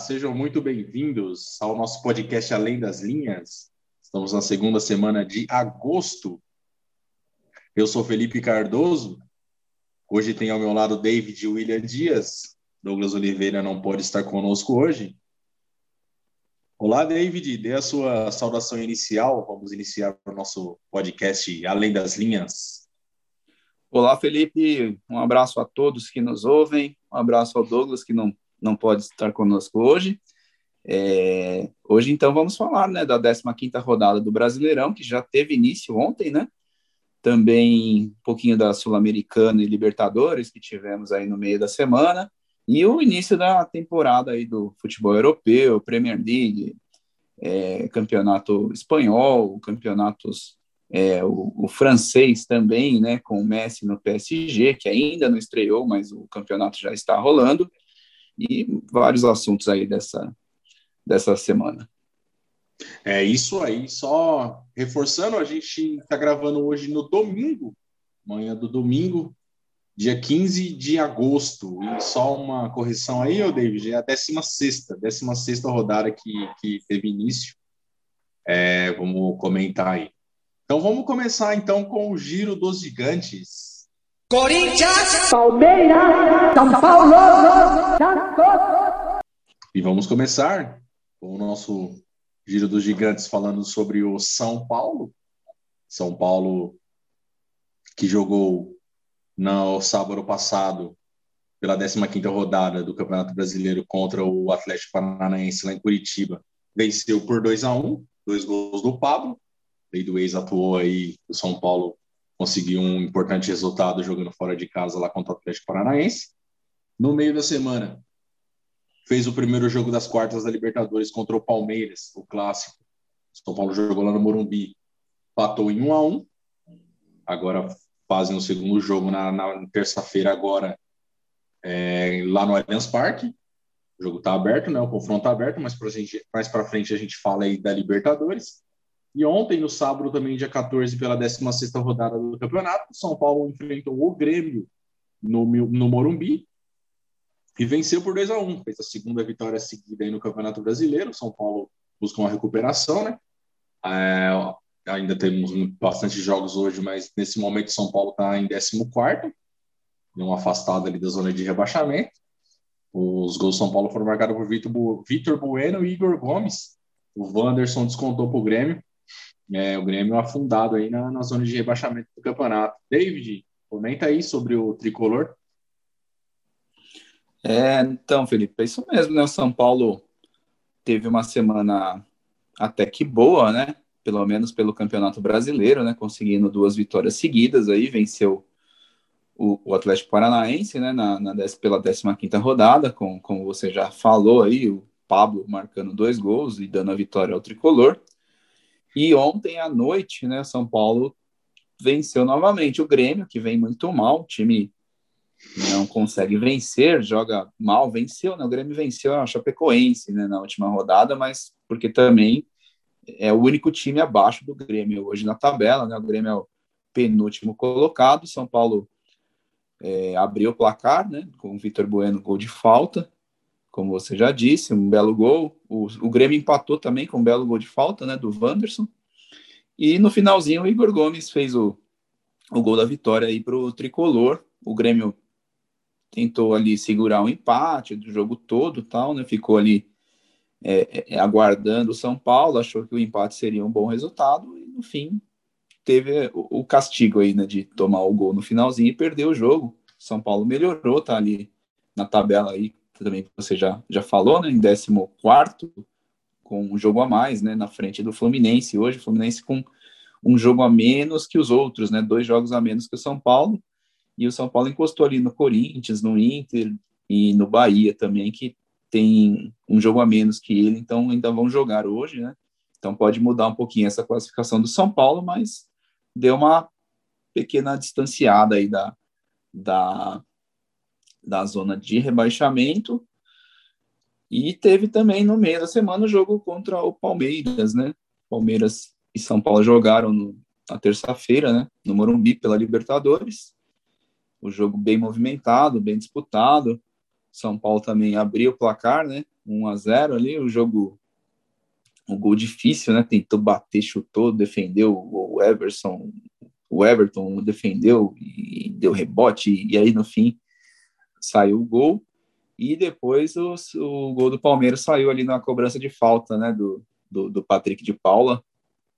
Sejam muito bem-vindos ao nosso podcast Além das Linhas. Estamos na segunda semana de agosto. Eu sou Felipe Cardoso. Hoje tem ao meu lado David William Dias. Douglas Oliveira não pode estar conosco hoje. Olá, David. Dê a sua saudação inicial. Vamos iniciar o nosso podcast Além das Linhas. Olá, Felipe. Um abraço a todos que nos ouvem. Um abraço ao Douglas, que não não pode estar conosco hoje. É, hoje, então, vamos falar né, da 15ª rodada do Brasileirão, que já teve início ontem, né? Também um pouquinho da Sul-Americana e Libertadores, que tivemos aí no meio da semana, e o início da temporada aí do futebol europeu, Premier League, é, campeonato espanhol, campeonatos é, o, o, francês também, né, com o Messi no PSG, que ainda não estreou, mas o campeonato já está rolando e vários assuntos aí dessa, dessa semana. É isso aí, só reforçando, a gente está gravando hoje no domingo, manhã do domingo, dia 15 de agosto. E só uma correção aí, ô David, é a 16 16 rodada que, que teve início. É, vamos comentar aí. Então vamos começar então com o giro dos gigantes. Corinthians, Palmeiras, São Paulo, Santos. E vamos começar com o nosso Giro dos Gigantes falando sobre o São Paulo. São Paulo que jogou no sábado passado pela 15ª rodada do Campeonato Brasileiro contra o Atlético Paranaense lá em Curitiba. Venceu por 2 a 1, dois gols do Pablo. Lei do ex atuou aí o São Paulo conseguiu um importante resultado jogando fora de casa lá contra o Atlético Paranaense. No meio da semana, fez o primeiro jogo das quartas da Libertadores contra o Palmeiras, o clássico. São Paulo jogou lá no Morumbi, patou em 1 a 1. Agora fazem o segundo jogo na, na terça-feira agora é, lá no Allianz Parque. O jogo está aberto, né? O confronto está aberto, mas gente, mais para frente a gente fala aí da Libertadores. E ontem, no sábado, também, dia 14, pela 16 rodada do campeonato, São Paulo enfrentou o Grêmio no, no Morumbi e venceu por 2 a 1 Fez a segunda vitória seguida aí no Campeonato Brasileiro. São Paulo busca uma recuperação, né? É, ainda temos bastante jogos hoje, mas nesse momento São Paulo está em 14, deu uma afastada ali da zona de rebaixamento. Os gols São Paulo foram marcados por Vitor Bueno e Igor Gomes. O Wanderson descontou para o Grêmio é, o Grêmio afundado aí na, na zona de rebaixamento do campeonato. David, comenta aí sobre o tricolor. É, então, Felipe, é isso mesmo, né? O São Paulo teve uma semana até que boa, né? Pelo menos pelo Campeonato Brasileiro, né? Conseguindo duas vitórias seguidas aí, venceu o, o Atlético Paranaense, né? Na, na pela 15 rodada, com, como você já falou aí, o Pablo marcando dois gols e dando a vitória ao tricolor. E ontem à noite, né, São Paulo venceu novamente o Grêmio, que vem muito mal, o time não consegue vencer, joga mal, venceu, né? O Grêmio venceu a Chapecoense, né, na última rodada, mas porque também é o único time abaixo do Grêmio hoje na tabela, né? O Grêmio é o penúltimo colocado, São Paulo é, abriu o placar, né, com o Vitor Bueno gol de falta, como você já disse, um belo gol. O, o Grêmio empatou também com um belo gol de falta, né, do Wanderson. E no finalzinho, o Igor Gomes fez o, o gol da vitória aí para o tricolor. O Grêmio tentou ali segurar o empate do jogo todo, tal, né? Ficou ali é, é, aguardando o São Paulo, achou que o empate seria um bom resultado e no fim teve o, o castigo aí, né, de tomar o gol no finalzinho e perder o jogo. São Paulo melhorou, tá ali na tabela aí também você já, já falou, né, em 14 com um jogo a mais, né, na frente do Fluminense. Hoje o Fluminense com um jogo a menos que os outros, né, dois jogos a menos que o São Paulo. E o São Paulo encostou ali no Corinthians, no Inter e no Bahia também, que tem um jogo a menos que ele, então ainda vão jogar hoje, né? Então pode mudar um pouquinho essa classificação do São Paulo, mas deu uma pequena distanciada aí da, da, da zona de rebaixamento. E teve também no meio da semana o jogo contra o Palmeiras, né? Palmeiras e São Paulo jogaram no, na terça-feira, né? No Morumbi pela Libertadores. O jogo bem movimentado, bem disputado. São Paulo também abriu o placar, né? 1 a 0 ali, o jogo um gol difícil, né? Tentou bater, chutou, defendeu o Everson, o Everton defendeu e deu rebote e aí no fim saiu o gol e depois o, o gol do Palmeiras saiu ali na cobrança de falta, né? Do, do, do Patrick de Paula,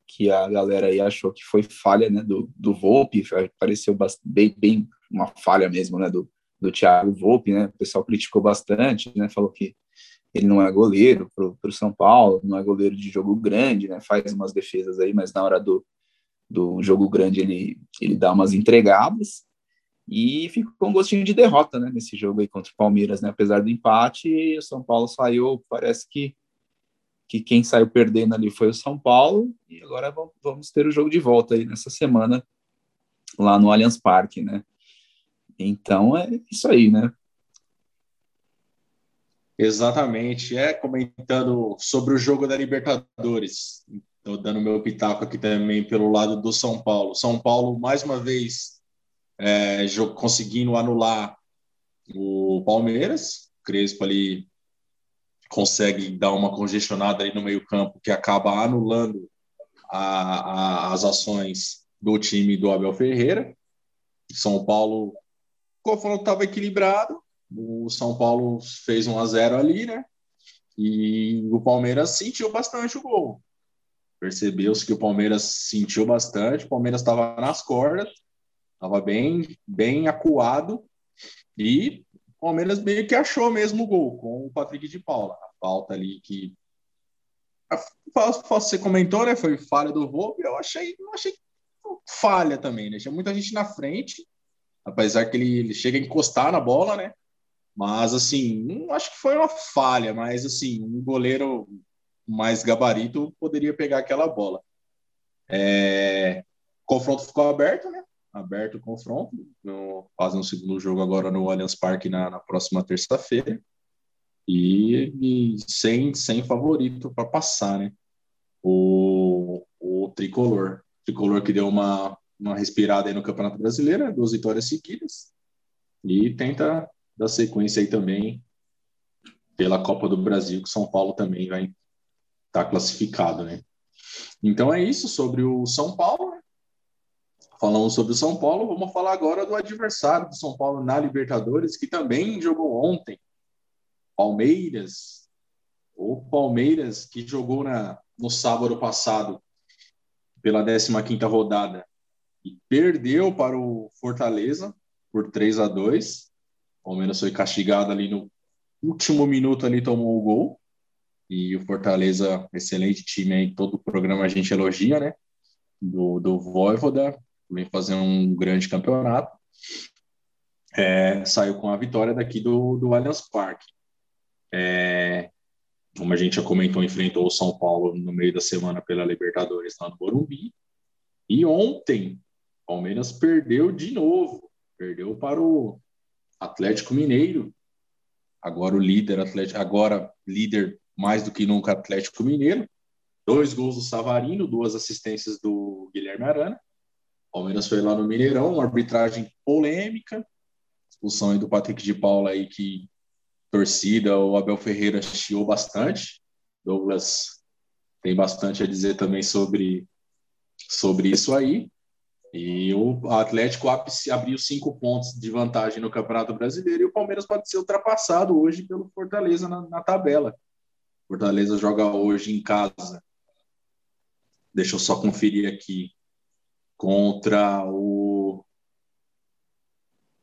que a galera aí achou que foi falha, né? Do, do Volpe, pareceu bem, bem uma falha mesmo, né? Do, do Thiago Volpe, né? O pessoal criticou bastante, né? Falou que ele não é goleiro para o São Paulo, não é goleiro de jogo grande, né? Faz umas defesas aí, mas na hora do, do jogo grande ele, ele dá umas entregadas e ficou um gostinho de derrota, né? Nesse jogo aí contra o Palmeiras, né? Apesar do empate, o São Paulo saiu, parece que que quem saiu perdendo ali foi o São Paulo e agora vamos ter o jogo de volta aí nessa semana lá no Allianz Parque, né? Então é isso aí, né? Exatamente. É comentando sobre o jogo da Libertadores. Estou dando meu pitaco aqui também pelo lado do São Paulo. São Paulo, mais uma vez, é, conseguindo anular o Palmeiras. Crespo ali consegue dar uma congestionada ali no meio-campo que acaba anulando a, a, as ações do time do Abel Ferreira. São Paulo, o confronto estava equilibrado, o São Paulo fez 1 a 0 ali, né? E o Palmeiras sentiu bastante o gol. Percebeu-se que o Palmeiras sentiu bastante, o Palmeiras estava nas cordas, estava bem, bem acuado e o Palmeiras meio que achou mesmo o gol com o Patrick de Paula. A falta ali que você comentou, né? Foi falha do Volpe. Eu achei, não achei falha também, né? Tinha muita gente na frente, apesar que ele, ele chega a encostar na bola, né? Mas, assim, não acho que foi uma falha, mas, assim, um goleiro mais gabarito poderia pegar aquela bola. É... O confronto ficou aberto, né? Aberto o confronto. No... Fazem um segundo jogo agora no Allianz Parque na, na próxima terça-feira. E, e, sem, sem favorito para passar, né? O, o tricolor. Tricolor que deu uma, uma respirada aí no Campeonato Brasileiro, né? duas vitórias seguidas. E tenta da sequência aí também pela Copa do Brasil, que São Paulo também vai estar tá classificado, né? Então é isso sobre o São Paulo. Falamos sobre o São Paulo, vamos falar agora do adversário do São Paulo na Libertadores, que também jogou ontem. Palmeiras. O Palmeiras que jogou na, no sábado passado pela 15ª rodada e perdeu para o Fortaleza por 3 a 2 o Palmeiras foi castigado ali no último minuto ali tomou o gol. E o Fortaleza, excelente time aí, todo o programa a gente elogia, né? Do, do Voivoda, vem fazer um grande campeonato. É, saiu com a vitória daqui do, do Allianz Parque. É, como a gente já comentou, enfrentou o São Paulo no meio da semana pela Libertadores lá no Morumbi. E ontem, o Palmeiras perdeu de novo. Perdeu para o Atlético Mineiro, agora o líder Atlético, agora líder mais do que nunca Atlético Mineiro. Dois gols do Savarino, duas assistências do Guilherme Arana. Palmeiras foi lá no Mineirão, uma arbitragem polêmica, expulsão aí do Patrick de Paula aí que torcida, o Abel Ferreira chiou bastante. Douglas tem bastante a dizer também sobre sobre isso aí. E o Atlético abriu cinco pontos de vantagem no Campeonato Brasileiro e o Palmeiras pode ser ultrapassado hoje pelo Fortaleza na, na tabela. Fortaleza joga hoje em casa. Deixa eu só conferir aqui. Contra o.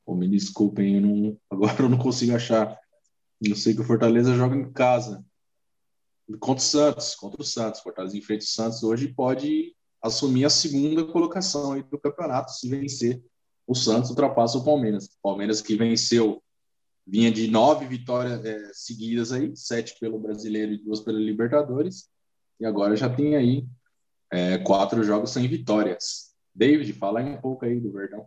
Oh, me desculpem, eu não... agora eu não consigo achar. Eu sei que o Fortaleza joga em casa. Contra o Santos, contra o Santos. Fortaleza enfrenta o Santos hoje pode assumir a segunda colocação aí do campeonato. Se vencer, o Santos ultrapassa o Palmeiras. O Palmeiras que venceu, vinha de nove vitórias é, seguidas aí, sete pelo Brasileiro e duas pelo Libertadores, e agora já tem aí é, quatro jogos sem vitórias. David, fala um pouco aí do Verdão.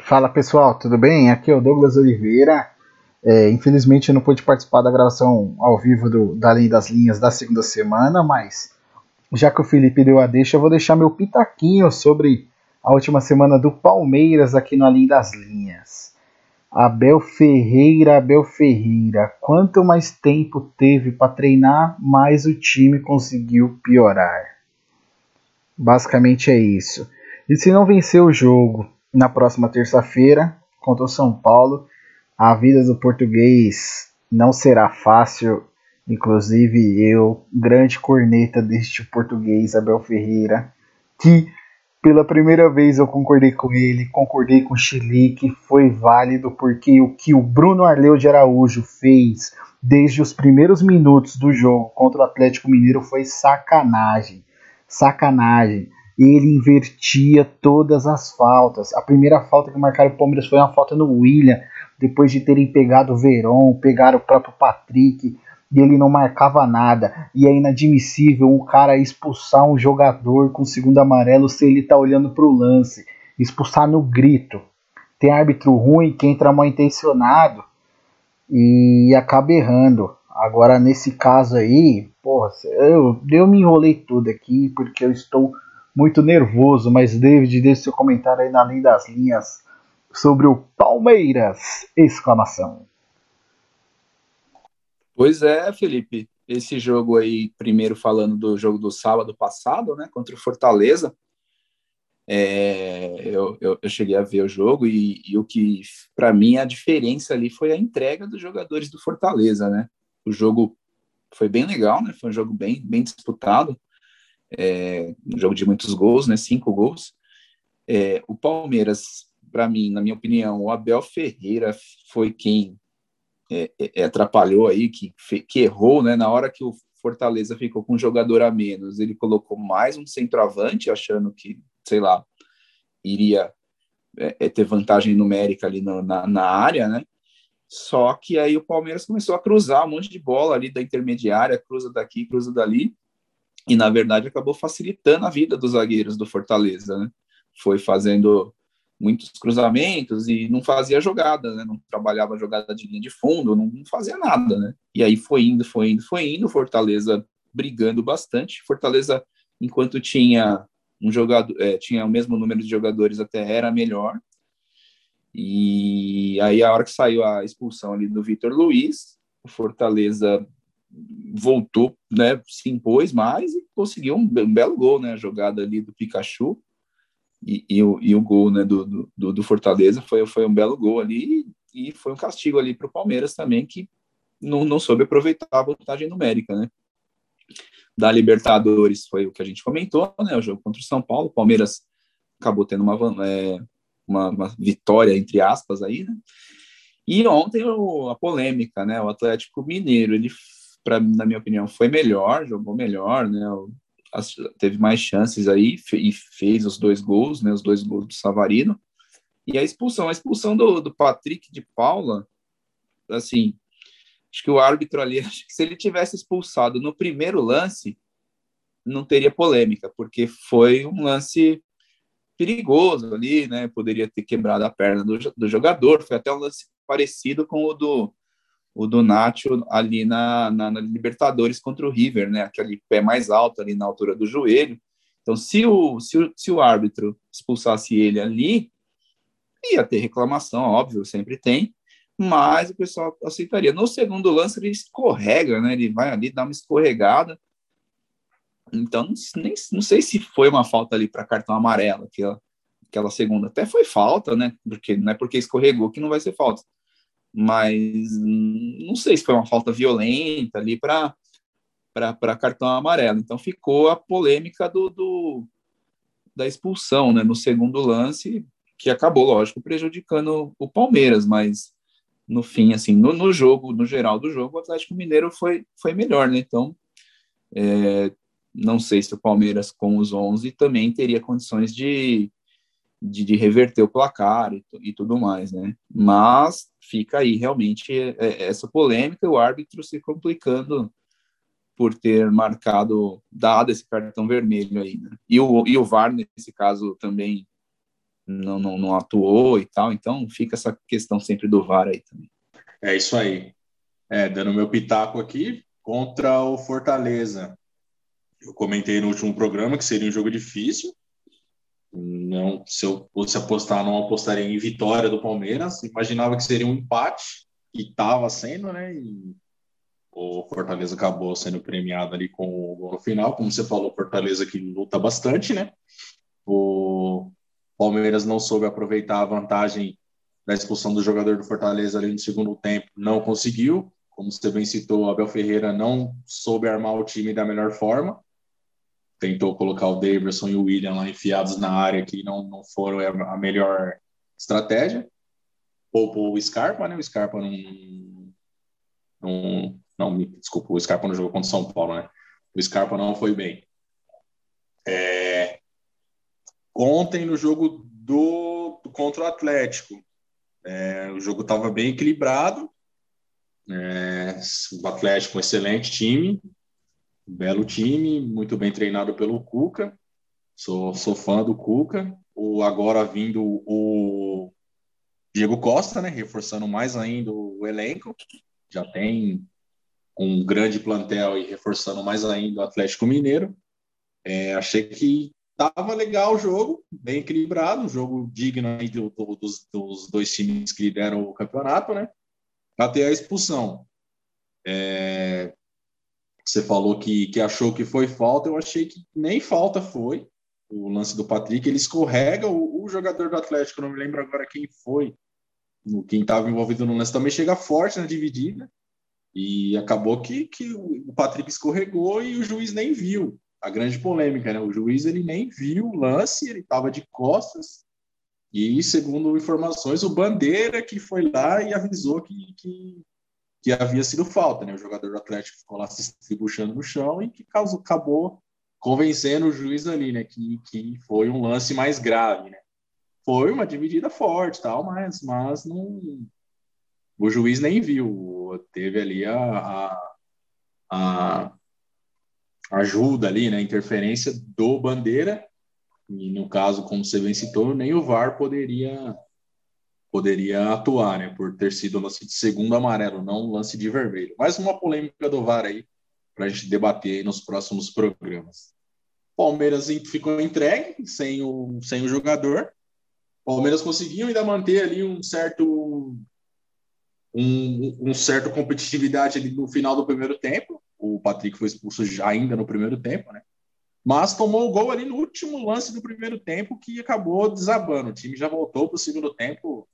Fala pessoal, tudo bem? Aqui é o Douglas Oliveira. É, infelizmente eu não pude participar da gravação ao vivo do, da Lei das Linhas da segunda semana, mas já que o Felipe deu a deixa, eu vou deixar meu pitaquinho sobre a última semana do Palmeiras aqui no Além das Linhas. Abel Ferreira, Abel Ferreira. Quanto mais tempo teve para treinar, mais o time conseguiu piorar. Basicamente é isso. E se não vencer o jogo na próxima terça-feira contra o São Paulo, a vida do português não será fácil. Inclusive eu, grande corneta deste português, Abel Ferreira, que pela primeira vez eu concordei com ele, concordei com o Chile, que foi válido, porque o que o Bruno Arleu de Araújo fez desde os primeiros minutos do jogo contra o Atlético Mineiro foi sacanagem. Sacanagem. Ele invertia todas as faltas. A primeira falta que marcaram o Palmeiras foi uma falta no William, depois de terem pegado o Verón, pegaram o próprio Patrick, e ele não marcava nada. E é inadmissível um cara expulsar um jogador com segundo amarelo se ele tá olhando pro lance. Expulsar no grito. Tem árbitro ruim que entra mal intencionado e acaba errando. Agora, nesse caso aí, porra, eu, eu me enrolei tudo aqui porque eu estou muito nervoso. Mas, David, deixe seu comentário aí na linha das linhas sobre o Palmeiras! Exclamação. Pois é, Felipe. Esse jogo aí, primeiro falando do jogo do sábado passado, né, contra o Fortaleza, é, eu, eu, eu, cheguei a ver o jogo e, e o que, para mim, a diferença ali foi a entrega dos jogadores do Fortaleza, né? O jogo foi bem legal, né? Foi um jogo bem, bem disputado, é, um jogo de muitos gols, né? Cinco gols. É, o Palmeiras para mim, na minha opinião, o Abel Ferreira foi quem é, é, é, atrapalhou aí, que, que errou, né? Na hora que o Fortaleza ficou com um jogador a menos, ele colocou mais um centroavante, achando que, sei lá, iria é, é ter vantagem numérica ali no, na, na área, né? Só que aí o Palmeiras começou a cruzar um monte de bola ali da intermediária, cruza daqui, cruza dali, e na verdade acabou facilitando a vida dos zagueiros do Fortaleza, né? Foi fazendo muitos cruzamentos e não fazia jogada, né? Não trabalhava jogada de linha de fundo, não, fazia nada, né? E aí foi indo, foi indo, foi indo, Fortaleza brigando bastante. Fortaleza, enquanto tinha um jogador, é, tinha o mesmo número de jogadores, até era melhor. E aí a hora que saiu a expulsão ali do Vitor Luiz, o Fortaleza voltou, né, se impôs mais e conseguiu um, belo gol, né, a jogada ali do Pikachu e, e, o, e o gol né, do, do, do, Fortaleza foi, foi um belo gol ali e foi um castigo ali para o Palmeiras também, que não, não soube aproveitar a vantagem numérica, né? Da Libertadores foi o que a gente comentou, né? O jogo contra o São Paulo, o Palmeiras acabou tendo uma, é, uma, uma, vitória, entre aspas, aí, né? E ontem o, a polêmica, né? O Atlético Mineiro, ele, pra, na minha opinião, foi melhor, jogou melhor, né? O, teve mais chances aí e fez os dois gols, né, os dois gols do Savarino. E a expulsão, a expulsão do, do Patrick de Paula, assim, acho que o árbitro ali, acho que se ele tivesse expulsado no primeiro lance, não teria polêmica, porque foi um lance perigoso ali, né? Poderia ter quebrado a perna do, do jogador. Foi até um lance parecido com o do o do Nacho ali na, na, na, Libertadores contra o River, né? Aquele pé mais alto ali na altura do joelho. Então, se o, se o, se o árbitro expulsasse ele ali, ia ter reclamação, óbvio, sempre tem, mas o pessoal aceitaria. No segundo lance, ele escorrega, né? Ele vai ali, dá uma escorregada. Então, nem, não sei se foi uma falta ali para cartão amarelo, aquela, aquela segunda. Até foi falta, né? Porque não é porque escorregou que não vai ser falta mas não sei se foi uma falta violenta ali para para cartão amarelo. Então ficou a polêmica do, do, da expulsão né, no segundo lance, que acabou, lógico, prejudicando o Palmeiras, mas no fim, assim, no, no jogo, no geral do jogo, o Atlético Mineiro foi, foi melhor, né? Então, é, não sei se o Palmeiras com os 11 também teria condições de, de, de reverter o placar e, e, tudo mais, né? Mas fica aí realmente é, é, essa polêmica, o árbitro se complicando por ter marcado, dado esse cartão vermelho aí, né? E o, e o VAR, nesse caso, também não, não, não atuou e tal, então fica essa questão sempre do VAR aí também. É isso aí. É, dando meu pitaco aqui, contra o Fortaleza. Eu comentei no último programa que seria um jogo difícil, Não, se eu fosse apostar, não apostaria em vitória do Palmeiras. Imaginava que seria um empate, e estava sendo, né? E o Fortaleza acabou sendo premiado ali com o gol no final. Como você falou, Fortaleza que luta bastante, né? O Palmeiras não soube aproveitar a vantagem da expulsão do jogador do Fortaleza ali no segundo tempo, não conseguiu. Como você bem citou, Abel Ferreira não soube armar o time da melhor forma. Tentou colocar o Davidson e o William lá enfiados na área, que não, não foram a melhor estratégia. Poupou o Scarpa, né? O Scarpa não, não, não, desculpa, o Scarpa não jogou contra o São Paulo, né? O Scarpa não foi bem. É, ontem, no jogo do, contra o Atlético, é, o jogo estava bem equilibrado. É, o Atlético, um excelente time, belo time, muito bem treinado pelo Cuca. Sou, sou fã do Cuca. O agora vindo o Diego Costa, né, reforçando mais ainda o elenco. Já tem um grande plantel e reforçando mais ainda o Atlético Mineiro. É, achei que estava legal o jogo, bem equilibrado, um jogo digno do, do, dos, dos, dois times que lideram o campeonato, né? Até a expulsão. É, você falou que, que achou que foi falta, eu achei que nem falta foi. O lance do Patrick, ele escorrega o, o jogador do Atlético, não me lembro agora quem foi, quem estava envolvido no lance, também chega forte na dividida e acabou que, que o Patrick escorregou e o juiz nem viu. A grande polêmica, né? O juiz ele nem viu o lance, ele estava de costas. E, segundo informações, o Bandeira que foi lá e avisou que, que, que havia sido falta, né? O jogador do Atlético ficou lá se estribuchando no chão e que causou, acabou convencendo o juiz ali, né? Que, que foi um lance mais grave, né? Foi uma dividida forte, tal, mas, mas não, o juiz nem viu, teve ali a, a, a ajuda ali, né, interferência do Bandeira, e no caso, como você bem citou, nem o VAR poderia poderia atuar, né, por ter sido lance de segundo amarelo, não lance de vermelho. Mais uma polêmica do VAR aí, para a gente debater aí nos próximos programas. Palmeiras ficou entregue, sem o, sem o jogador. Palmeiras conseguiu ainda manter ali um certo um, um certo competitividade ali no final do primeiro tempo. O Patrick foi expulso já ainda no primeiro tempo, né? Mas tomou o gol ali no último lance do primeiro tempo que acabou desabando. O time já voltou para o segundo tempo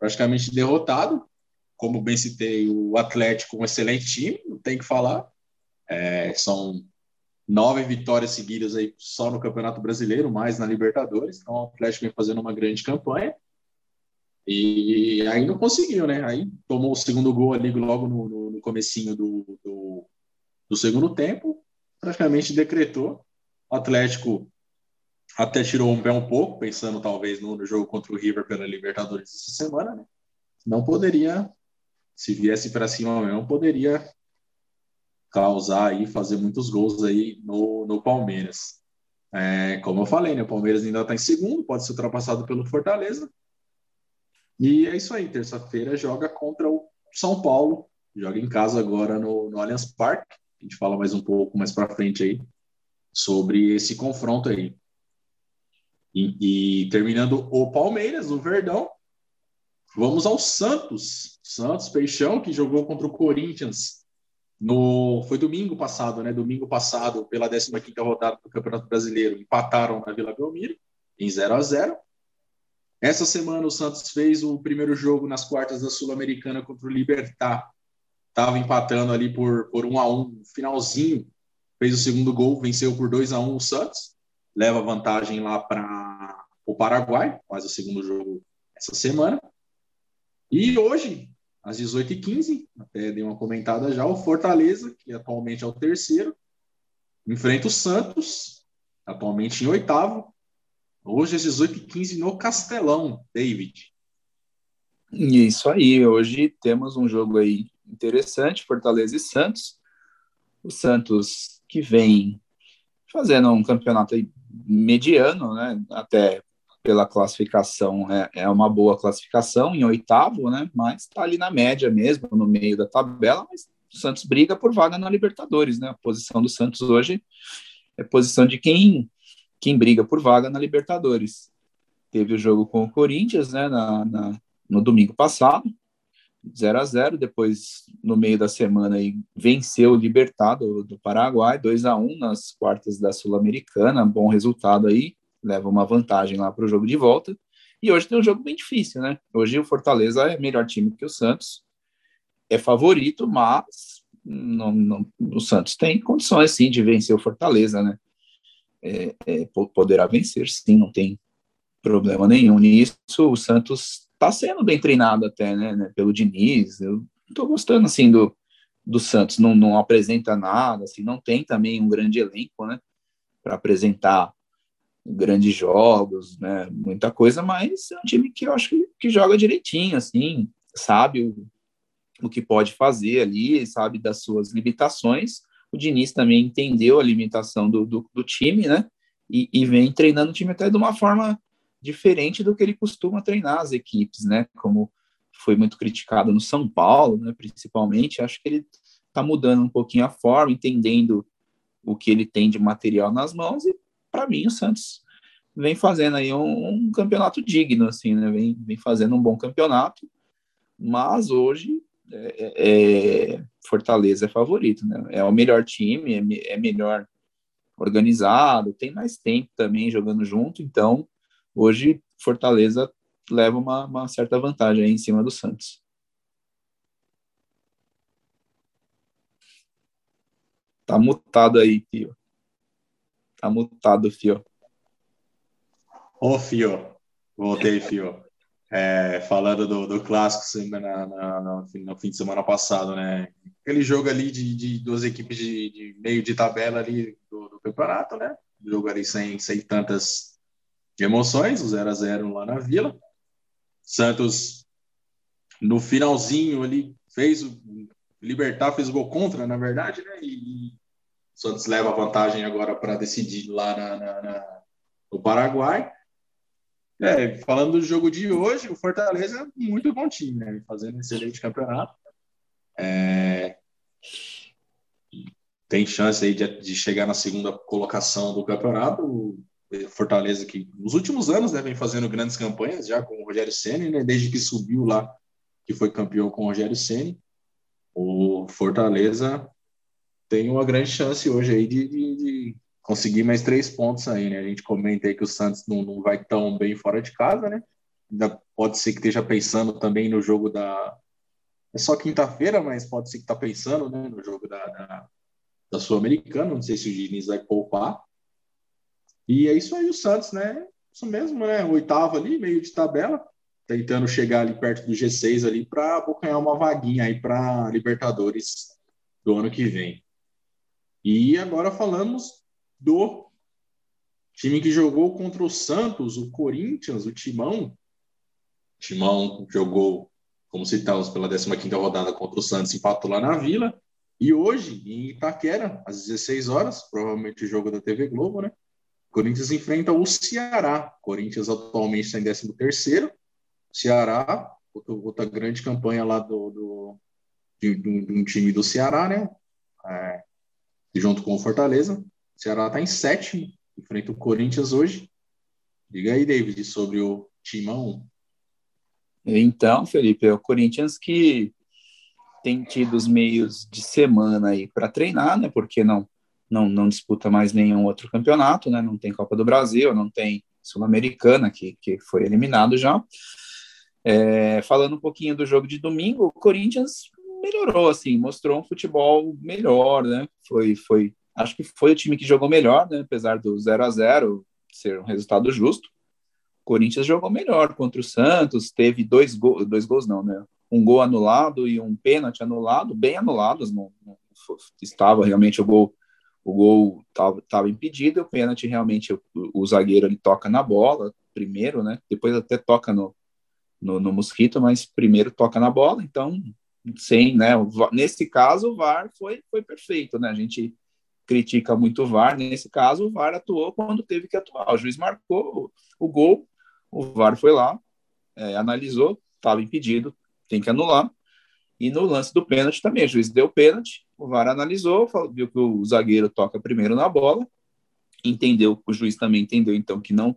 praticamente derrotado. Como bem citei, o Atlético, um excelente time, não tem que falar. É, são nove vitórias seguidas aí só no Campeonato Brasileiro, mais na Libertadores. Então o Atlético vem fazendo uma grande campanha. E aí não conseguiu, né? Aí tomou o segundo gol ali logo no, no, no comecinho do, do, do, segundo tempo, praticamente decretou. O Atlético até tirou um pé um pouco, pensando talvez no, no jogo contra o River pela Libertadores essa semana, né? Não poderia, se viesse para cima mesmo, poderia causar aí, fazer muitos gols aí no, no Palmeiras. É, como eu falei, né? O Palmeiras ainda está em segundo, pode ser ultrapassado pelo Fortaleza, e é isso aí, terça-feira joga contra o São Paulo, joga em casa agora no, no Allianz Parque. A gente fala mais um pouco mais para frente aí sobre esse confronto aí. E, e, terminando o Palmeiras, o Verdão, vamos ao Santos. Santos Peixão, que jogou contra o Corinthians no foi domingo passado, né? Domingo passado, pela 15ª rodada do Campeonato Brasileiro, empataram na Vila Belmiro em 0 a 0. Essa semana o Santos fez o primeiro jogo nas quartas da Sul-Americana contra o Libertar. Estava empatando ali por, por um a um, finalzinho. Fez o segundo gol, venceu por 2 a 1 um o Santos. Leva vantagem lá para o Paraguai, faz o segundo jogo essa semana. E hoje, às 18h15, até dei uma comentada já, o Fortaleza, que atualmente é o terceiro, enfrenta o Santos, atualmente em oitavo, Hoje às 18h15 no Castelão, David. Isso aí, hoje temos um jogo aí interessante, Fortaleza e Santos. O Santos que vem fazendo um campeonato mediano, né? Até pela classificação é, é uma boa classificação em oitavo, né? Mas está ali na média mesmo, no meio da tabela. Mas o Santos briga por vaga na Libertadores, né? A posição do Santos hoje é posição de quem quem briga por vaga na Libertadores. Teve o jogo com o Corinthians, né, na, na no domingo passado, 0 a 0 depois no meio da semana aí, venceu o Libertado do Paraguai 2 a 1 nas quartas da Sul-Americana, bom resultado aí, leva uma vantagem lá para o jogo de volta. E hoje tem um jogo bem difícil, né? Hoje o Fortaleza é melhor time que o Santos, é favorito, mas não, não, o Santos tem condições sim de vencer o Fortaleza, né? É, é, poderá vencer, sim, não tem problema nenhum nisso. O Santos está sendo bem treinado até, né, né, pelo Diniz. Eu estou gostando assim do, do Santos. Não, não apresenta nada, assim, não tem também um grande elenco, né, para apresentar grandes jogos, né, muita coisa, mas é um time que eu acho que, que joga direitinho, assim, sabe o, o que pode fazer ali, sabe das suas limitações. O Diniz também entendeu a limitação do, do, do time, né, e, e, vem treinando o time até de uma forma diferente do que ele costuma treinar as equipes, né, como foi muito criticado no São Paulo, né, principalmente, acho que ele está mudando um pouquinho a forma, entendendo o que ele tem de material nas mãos e para mim o Santos vem fazendo aí um, um, campeonato digno, assim, né? Vem, vem fazendo um bom campeonato, mas hoje é, é, é Fortaleza é favorito, né? É o melhor time, é, é melhor organizado, tem mais tempo também jogando junto, então hoje Fortaleza leva uma, uma certa vantagem aí em cima do Santos. Tá mutado aí, Fio. Tá mutado, Fio. Ô, Fio. Voltei, Fio. É, falando do, do clássico na, na, na, no fim de semana passado, né? Aquele jogo ali de, de duas equipes de, de meio de tabela ali do, do, campeonato, né? Jogo ali sem, sem tantas emoções, o 0 a 0 lá na Vila. Santos, no finalzinho ali, fez o Libertar, fez o gol contra, na verdade, né? E Santos leva a vantagem agora para decidir lá na, na, na, no Paraguai. É, falando do jogo de hoje, o Fortaleza é muito bom time, né? Fazendo um excelente campeonato. É... Tem chance aí de, de, chegar na segunda colocação do campeonato. O Fortaleza que nos últimos anos né, vem fazendo grandes campanhas já com o Rogério Ceni, né? Desde que subiu lá, que foi campeão com o Rogério Ceni. O Fortaleza tem uma grande chance hoje aí de, de, de conseguir mais três pontos aí, né? A gente comenta aí que o Santos não, não vai tão bem fora de casa, né? Ainda pode ser que esteja pensando também no jogo da. É só quinta-feira, mas pode ser que está pensando né, no jogo da, da, da Sul-Americana. Não sei se o Diniz vai poupar. E é isso aí, o Santos, né? Isso mesmo, né? Oitavo ali, meio de tabela, tentando chegar ali perto do G6 ali para abocanhar uma vaguinha aí para Libertadores do ano que vem. E agora falamos do time que jogou contra o Santos, o Corinthians, o Timão. Timão jogou, como citamos, pela 15ª rodada contra o Santos, empatou lá na Vila. E hoje, em Itaquera, às 16 horas, provavelmente jogo da TV Globo, né? Corinthians enfrenta o Ceará. Corinthians atualmente está em 13 terceiro. Ceará, outra, grande campanha lá do, do de, de, um time do Ceará, né? É, junto com o Fortaleza. Ceará está em sétimo, enfrenta o Corinthians hoje. Diga aí, David, sobre o Timão. Então, Felipe, é o Corinthians que tem tido os meios de semana aí para treinar, né? Porque não, não não disputa mais nenhum outro campeonato, né? Não tem Copa do Brasil, não tem Sul-Americana que, que foi eliminado já. É, falando um pouquinho do jogo de domingo, o Corinthians melhorou, assim, mostrou um futebol melhor, né? Foi foi acho que foi o time que jogou melhor, né? Apesar do 0 a 0 ser um resultado justo. O Corinthians jogou melhor contra o Santos, teve dois, go dois gols, não, né? Um gol anulado e um pênalti anulado, bem anulados. Não, não estava realmente o gol, o gol estava impedido, o pênalti realmente o, o, zagueiro ele toca na bola primeiro, né? Depois até toca no, no, no mosquito, mas primeiro toca na bola. Então, sem, né? Nesse caso, o VAR foi, foi perfeito, né? A gente critica muito o VAR, nesse caso o VAR atuou quando teve que atuar. O juiz marcou o, gol, o VAR foi lá, é, analisou, estava impedido, tem que anular. E no lance do pênalti também, o juiz deu pênalti, o VAR analisou, viu que o zagueiro toca primeiro na bola, entendeu, o juiz também entendeu, então, que não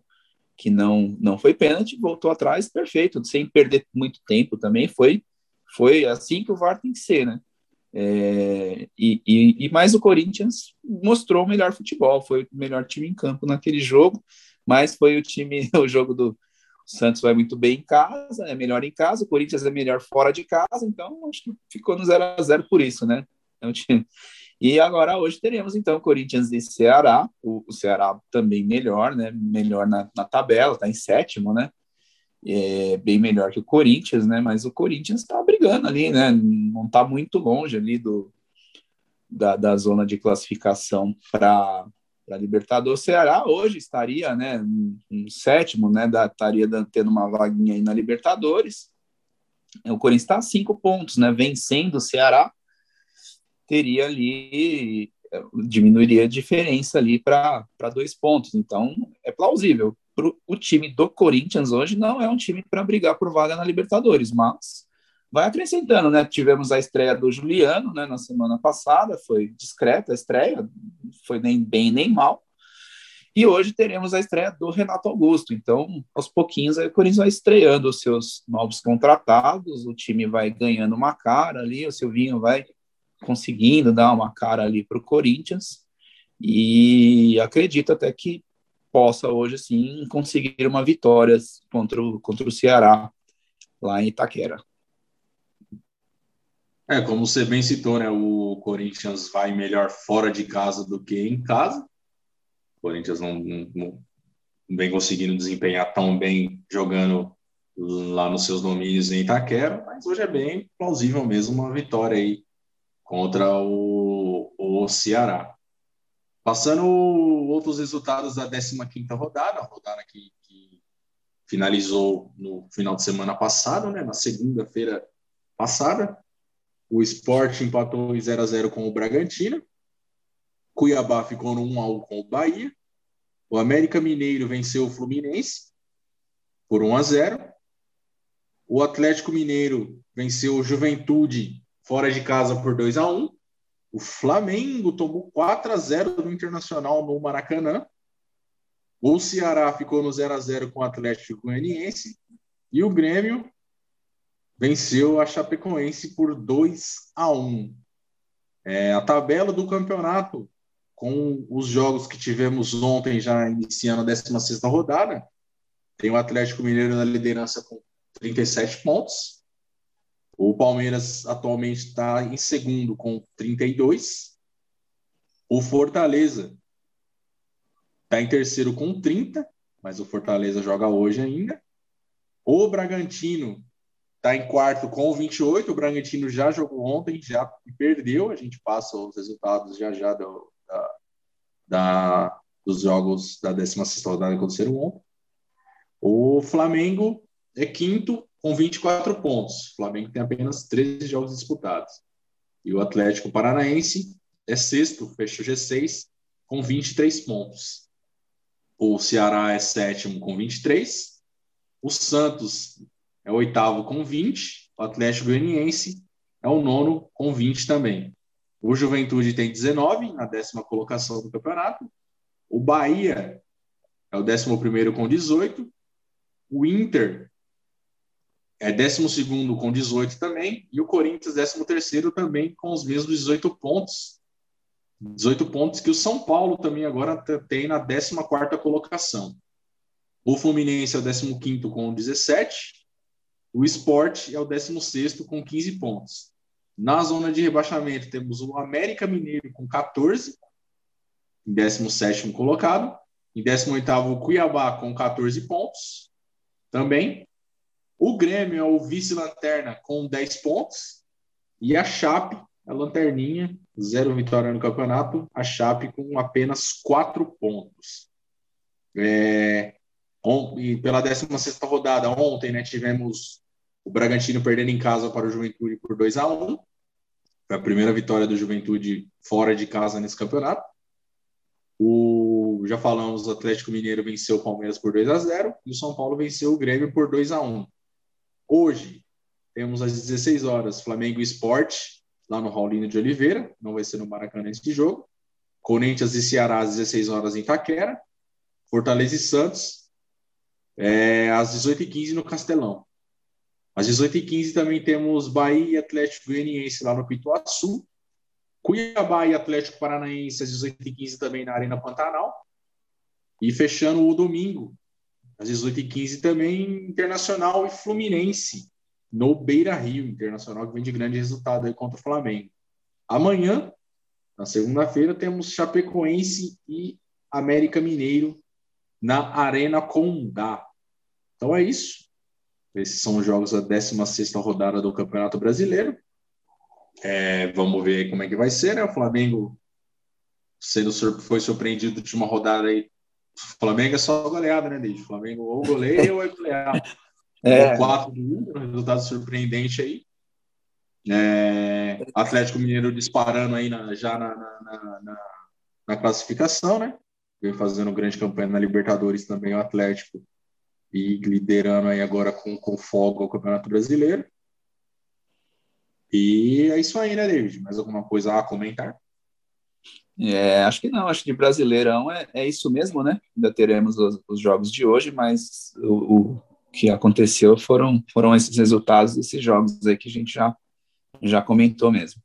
que não não foi pênalti, voltou atrás, perfeito, sem perder muito tempo também, foi foi assim que o VAR tem que ser, né? É, e, e, e, mais o Corinthians mostrou o melhor futebol, foi o melhor time em campo naquele jogo, mas foi o time, o jogo do Santos vai muito bem em casa, é melhor em casa, o Corinthians é melhor fora de casa, então acho que ficou no 0 a 0 por isso, né? É um time, e agora hoje teremos então Corinthians e Ceará, o, o Ceará também melhor, né? Melhor na, na tabela, está em sétimo, né? É bem melhor que o Corinthians, né? Mas o Corinthians está brigando ali, né? Não está muito longe ali do da, da zona de classificação para para Libertadores. O Ceará hoje estaria, né, um sétimo, né, da, estaria tendo uma vaguinha aí na Libertadores. O Corinthians está a cinco pontos, né, vencendo o Ceará teria ali diminuiria a diferença ali para dois pontos. Então, é plausível. Pro, o time do Corinthians hoje não é um time para brigar por vaga na Libertadores, mas vai acrescentando, né? Tivemos a estreia do Juliano, né, na semana passada, foi discreta a estreia, foi nem bem nem mal. E hoje teremos a estreia do Renato Augusto. Então, aos pouquinhos, o Corinthians vai estreando os seus novos contratados, o time vai ganhando uma cara ali, o Silvinho vai conseguindo dar uma cara ali para o Corinthians e acredito até que possa hoje sim conseguir uma vitória contra o, contra o Ceará lá em Itaquera. É, como você bem citou, né, o Corinthians vai melhor fora de casa do que em casa. O Corinthians não, não, não vem conseguindo desempenhar tão bem jogando lá nos seus domínios em Itaquera, mas hoje é bem plausível mesmo uma vitória aí contra o, o Ceará. Passando outros resultados da 15ª rodada, a rodada que, que, finalizou no final de semana passado, né, na segunda-feira passada. O Sport empatou em 0 a 0 com o Bragantino. Cuiabá ficou no 1 a 1 com o Bahia. O América Mineiro venceu o Fluminense por 1 a 0. O Atlético Mineiro venceu o Juventude fora de casa por 2 a 1 O Flamengo tomou 4 a 0 do Internacional no Maracanã. O Ceará ficou no 0 a 0 com o Atlético Goianiense. E o Grêmio venceu a Chapecoense por 2 a 1 é, A tabela do campeonato, com os jogos que tivemos ontem, já iniciando a 16 rodada, tem o Atlético Mineiro na liderança com 37 pontos. O Palmeiras atualmente está em segundo com 32. O Fortaleza está em terceiro com 30, mas o Fortaleza joga hoje ainda. O Bragantino está em quarto com 28. O Bragantino já jogou ontem, já perdeu. A gente passa os resultados já já do, da, da, dos jogos da 16 rodada que aconteceram ontem. O Flamengo é quinto com 24 pontos. O Flamengo tem apenas 13 jogos disputados. E o Atlético Paranaense é sexto, fecha o G6, com 23 pontos. O Ceará é sétimo, com 23. O Santos é oitavo, com 20. O Atlético Goianiense é o nono, com 20 também. O Juventude tem 19, na décima colocação do campeonato. O Bahia é o décimo primeiro, com 18. O Inter é 12 com 18 também, e o Corinthians 13 também com os mesmos 18 pontos. 18 pontos que o São Paulo também agora tem na 14 colocação. O Fluminense é o 15 com 17, o Sport é o 16 com 15 pontos. Na zona de rebaixamento temos o América Mineiro com 14, em 17 colocado. Em 18 o Cuiabá com 14 pontos, também. O Grêmio é o vice-lanterna com 10 pontos. E a Chape, a lanterninha, zero vitória no campeonato. A Chape com apenas 4 pontos. É, e pela 16 rodada, ontem, né, tivemos o Bragantino perdendo em casa para o Juventude por 2 a 1 Foi a primeira vitória do Juventude fora de casa nesse campeonato. O, já falamos, o Atlético Mineiro venceu o Palmeiras por 2 a 0 e o São Paulo venceu o Grêmio por 2 a 1 Hoje, temos às 16 horas Flamengo Esporte, lá no Raulino de Oliveira, não vai ser no Maracanã esse jogo. Corinthians e Ceará às 16 horas em Itaquera. Fortaleza e Santos é, às 18h15 no Castelão. Às 18h15 também temos Bahia e Atlético Goianiense lá no Pituaçu. Cuiabá e Atlético Paranaense às 18h15 também na Arena Pantanal. E fechando o domingo, às 18h15 também Internacional e Fluminense no Beira Rio. Internacional que vem de grande resultado aí contra o Flamengo. Amanhã, na segunda-feira, temos Chapecoense e América Mineiro na Arena Condá. Então é isso. Esses são os jogos da 16 rodada do Campeonato Brasileiro. É, vamos ver como é que vai ser, né? O Flamengo sendo foi surpreendido de última rodada aí. Flamengo é só goleada, né, Desde? O Flamengo ou goleia ou é goleado. É. 4 de 1, um resultado surpreendente aí. É, Atlético Mineiro disparando aí na, já na, na, na, na, classificação, né? Vem fazendo grande campanha na Libertadores também o Atlético e liderando aí agora com, com folga o Campeonato Brasileiro. E é isso aí, né, David? Mais alguma coisa a comentar? É, acho que não, acho que de Brasileirão é, é isso mesmo, né? Ainda teremos os, os jogos de hoje, mas o, o, que aconteceu foram, foram esses resultados desses jogos aí que a gente já, já comentou mesmo.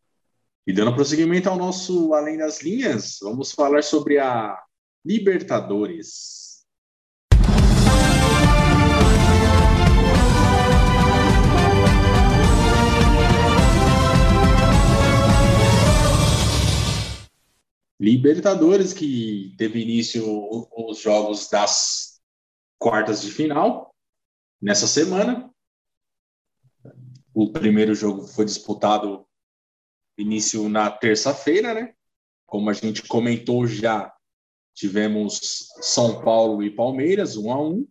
E dando prosseguimento ao nosso Além das Linhas, vamos falar sobre a Libertadores. Libertadores, que teve início os jogos das quartas de final nessa semana. O primeiro jogo foi disputado início na terça-feira, né? Como a gente comentou já, tivemos São Paulo e Palmeiras, um a um.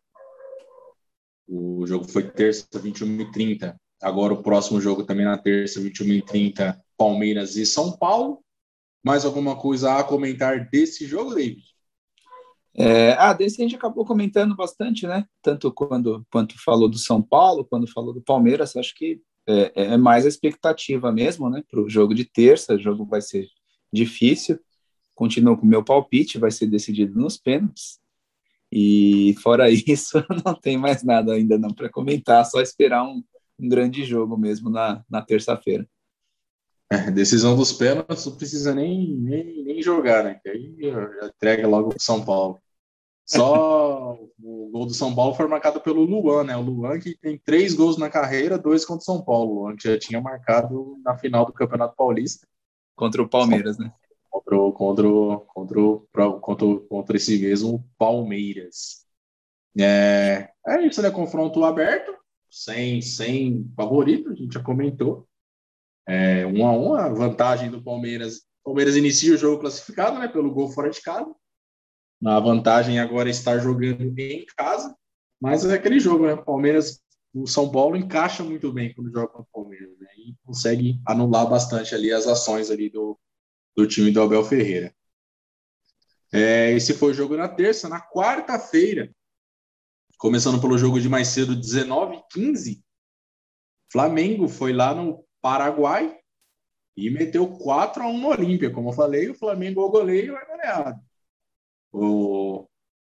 O jogo foi terça, 21h30. Agora o próximo jogo também na terça, 21h30, Palmeiras e São Paulo. Mais alguma coisa a comentar desse jogo, David? É, ah, desse a gente acabou comentando bastante, né? Tanto quando quanto falou do São Paulo, quando falou do Palmeiras, acho que é, é mais a expectativa mesmo, né? Para o jogo de terça, o jogo vai ser difícil. Continuo com o meu palpite, vai ser decidido nos pênaltis. E fora isso, não tem mais nada ainda não para comentar, só esperar um, um grande jogo mesmo na, na terça-feira. É, decisão dos pênaltis não precisa nem, nem, nem jogar, né? Que aí já entrega logo para São Paulo. Só o gol do São Paulo foi marcado pelo Luan, né? O Luan que tem três gols na carreira, dois contra o São Paulo. O Luan que já tinha marcado na final do Campeonato Paulista. Contra o Palmeiras, né? Contra, contra, contra, contra, contra esse mesmo Palmeiras. É, é isso, né? Confronto aberto, sem, sem favorito, a gente já comentou. É, um a um, a vantagem do Palmeiras. O Palmeiras inicia o jogo classificado, né, pelo gol fora de casa. A vantagem agora é estar jogando em casa, mas é aquele jogo, né? Palmeiras, o São Paulo encaixa muito bem quando joga contra o Palmeiras, né? E consegue anular bastante ali as ações ali do, do time do Abel Ferreira. É, esse foi o jogo na terça. Na quarta-feira, começando pelo jogo de mais cedo, 19h15, Flamengo foi lá no Paraguai e meteu 4 a 1 no Olímpia. Como eu falei, o Flamengo o goleiro é goleado. O,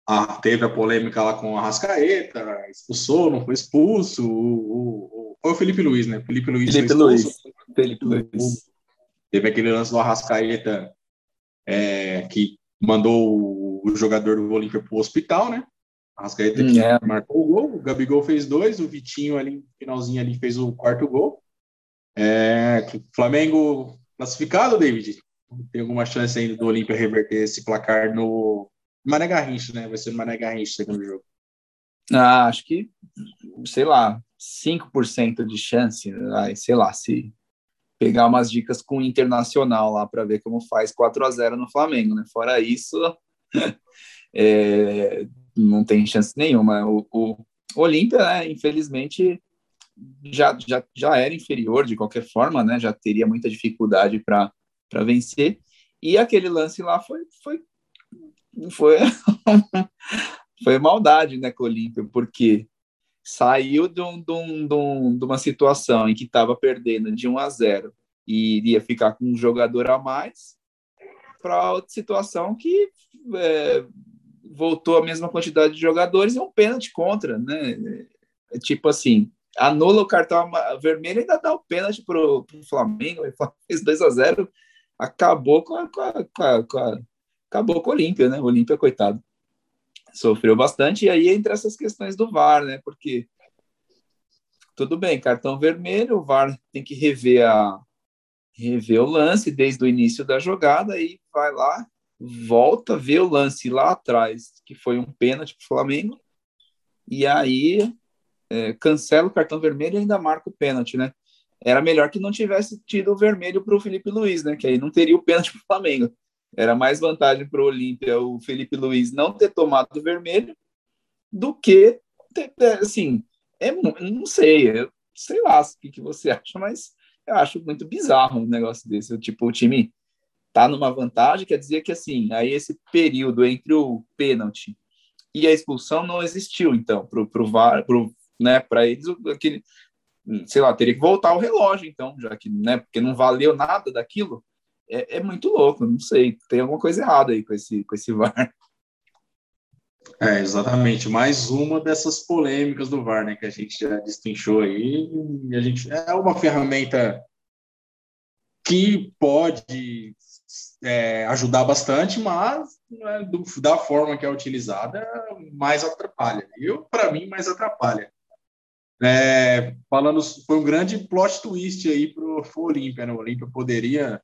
a, teve a polêmica lá com a Rascaeta, expulsou, não foi expulso. O, o, foi o Felipe Luiz, né? Felipe Luiz Felipe Luiz. Felipe Luiz. Teve aquele lance do Arrascaeta é, que mandou o jogador do Olímpia para o hospital, né? Arrascaeta que é. marcou o gol, o Gabigol fez dois, o Vitinho ali, finalzinho ali, fez o quarto gol. É, Flamengo classificado, David? Tem alguma chance ainda do Olímpia reverter esse placar no Mané Garrincha, né? Vai ser no Mané Garrincha segundo jogo. Ah, acho que, sei lá, 5% de chance, aí, sei lá, se pegar umas dicas com o Internacional lá para ver como faz 4 a 0 no Flamengo, né? Fora isso, é, não tem chance nenhuma. O, o Olímpia, né, infelizmente, já, já, já era inferior de qualquer forma, né? Já teria muita dificuldade para vencer. E aquele lance lá foi foi foi, foi maldade, né, com o Olímpia, porque saiu de, um, de, um, de, um, de uma situação em que estava perdendo de 1 a 0 e iria ficar com um jogador a mais para outra situação que é, voltou a mesma quantidade de jogadores e um pênalti contra, né? É, tipo assim, anula o cartão vermelho e ainda dá o pênalti pro, pro Flamengo, fez 2 a 0 acabou com a, com a, com a, com a acabou com o Olímpia, né? O Olímpia, coitado. Sofreu bastante, e aí entra essas questões do VAR, né? Porque tudo bem, cartão vermelho, o VAR tem que rever a rever o lance desde o início da jogada e vai lá, volta, vê o lance lá atrás, que foi um pênalti para o Flamengo, e aí é, cancela o cartão vermelho e ainda marca o pênalti, né? Era melhor que não tivesse tido o vermelho para o Felipe Luiz, né? Que aí não teria o pênalti para o Flamengo. Era mais vantagem para o Olímpia o Felipe Luiz não ter tomado o vermelho do que, ter, assim, é, não sei, eu, sei lá o que, que você acha, mas eu acho muito bizarro um negócio desse. Tipo, o time tá numa vantagem, quer dizer que, assim, aí esse período entre o pênalti e a expulsão não existiu, então, pro, pro VAR, pro, né, para eles, aquele, sei lá, teria que voltar o relógio, então, já que, né, porque não valeu nada daquilo, é, é muito louco, não sei, tem alguma coisa errada aí com esse, com esse VAR. É, exatamente. Mais uma dessas polêmicas do VAR, né, que a gente já destrinchou aí. E a gente é uma ferramenta que pode é, ajudar bastante, mas né, do, da forma que é utilizada, mais atrapalha. Eu, para mim, mais atrapalha. É, falando, foi um grande plot twist aí para o Olímpia, né? O Olímpia poderia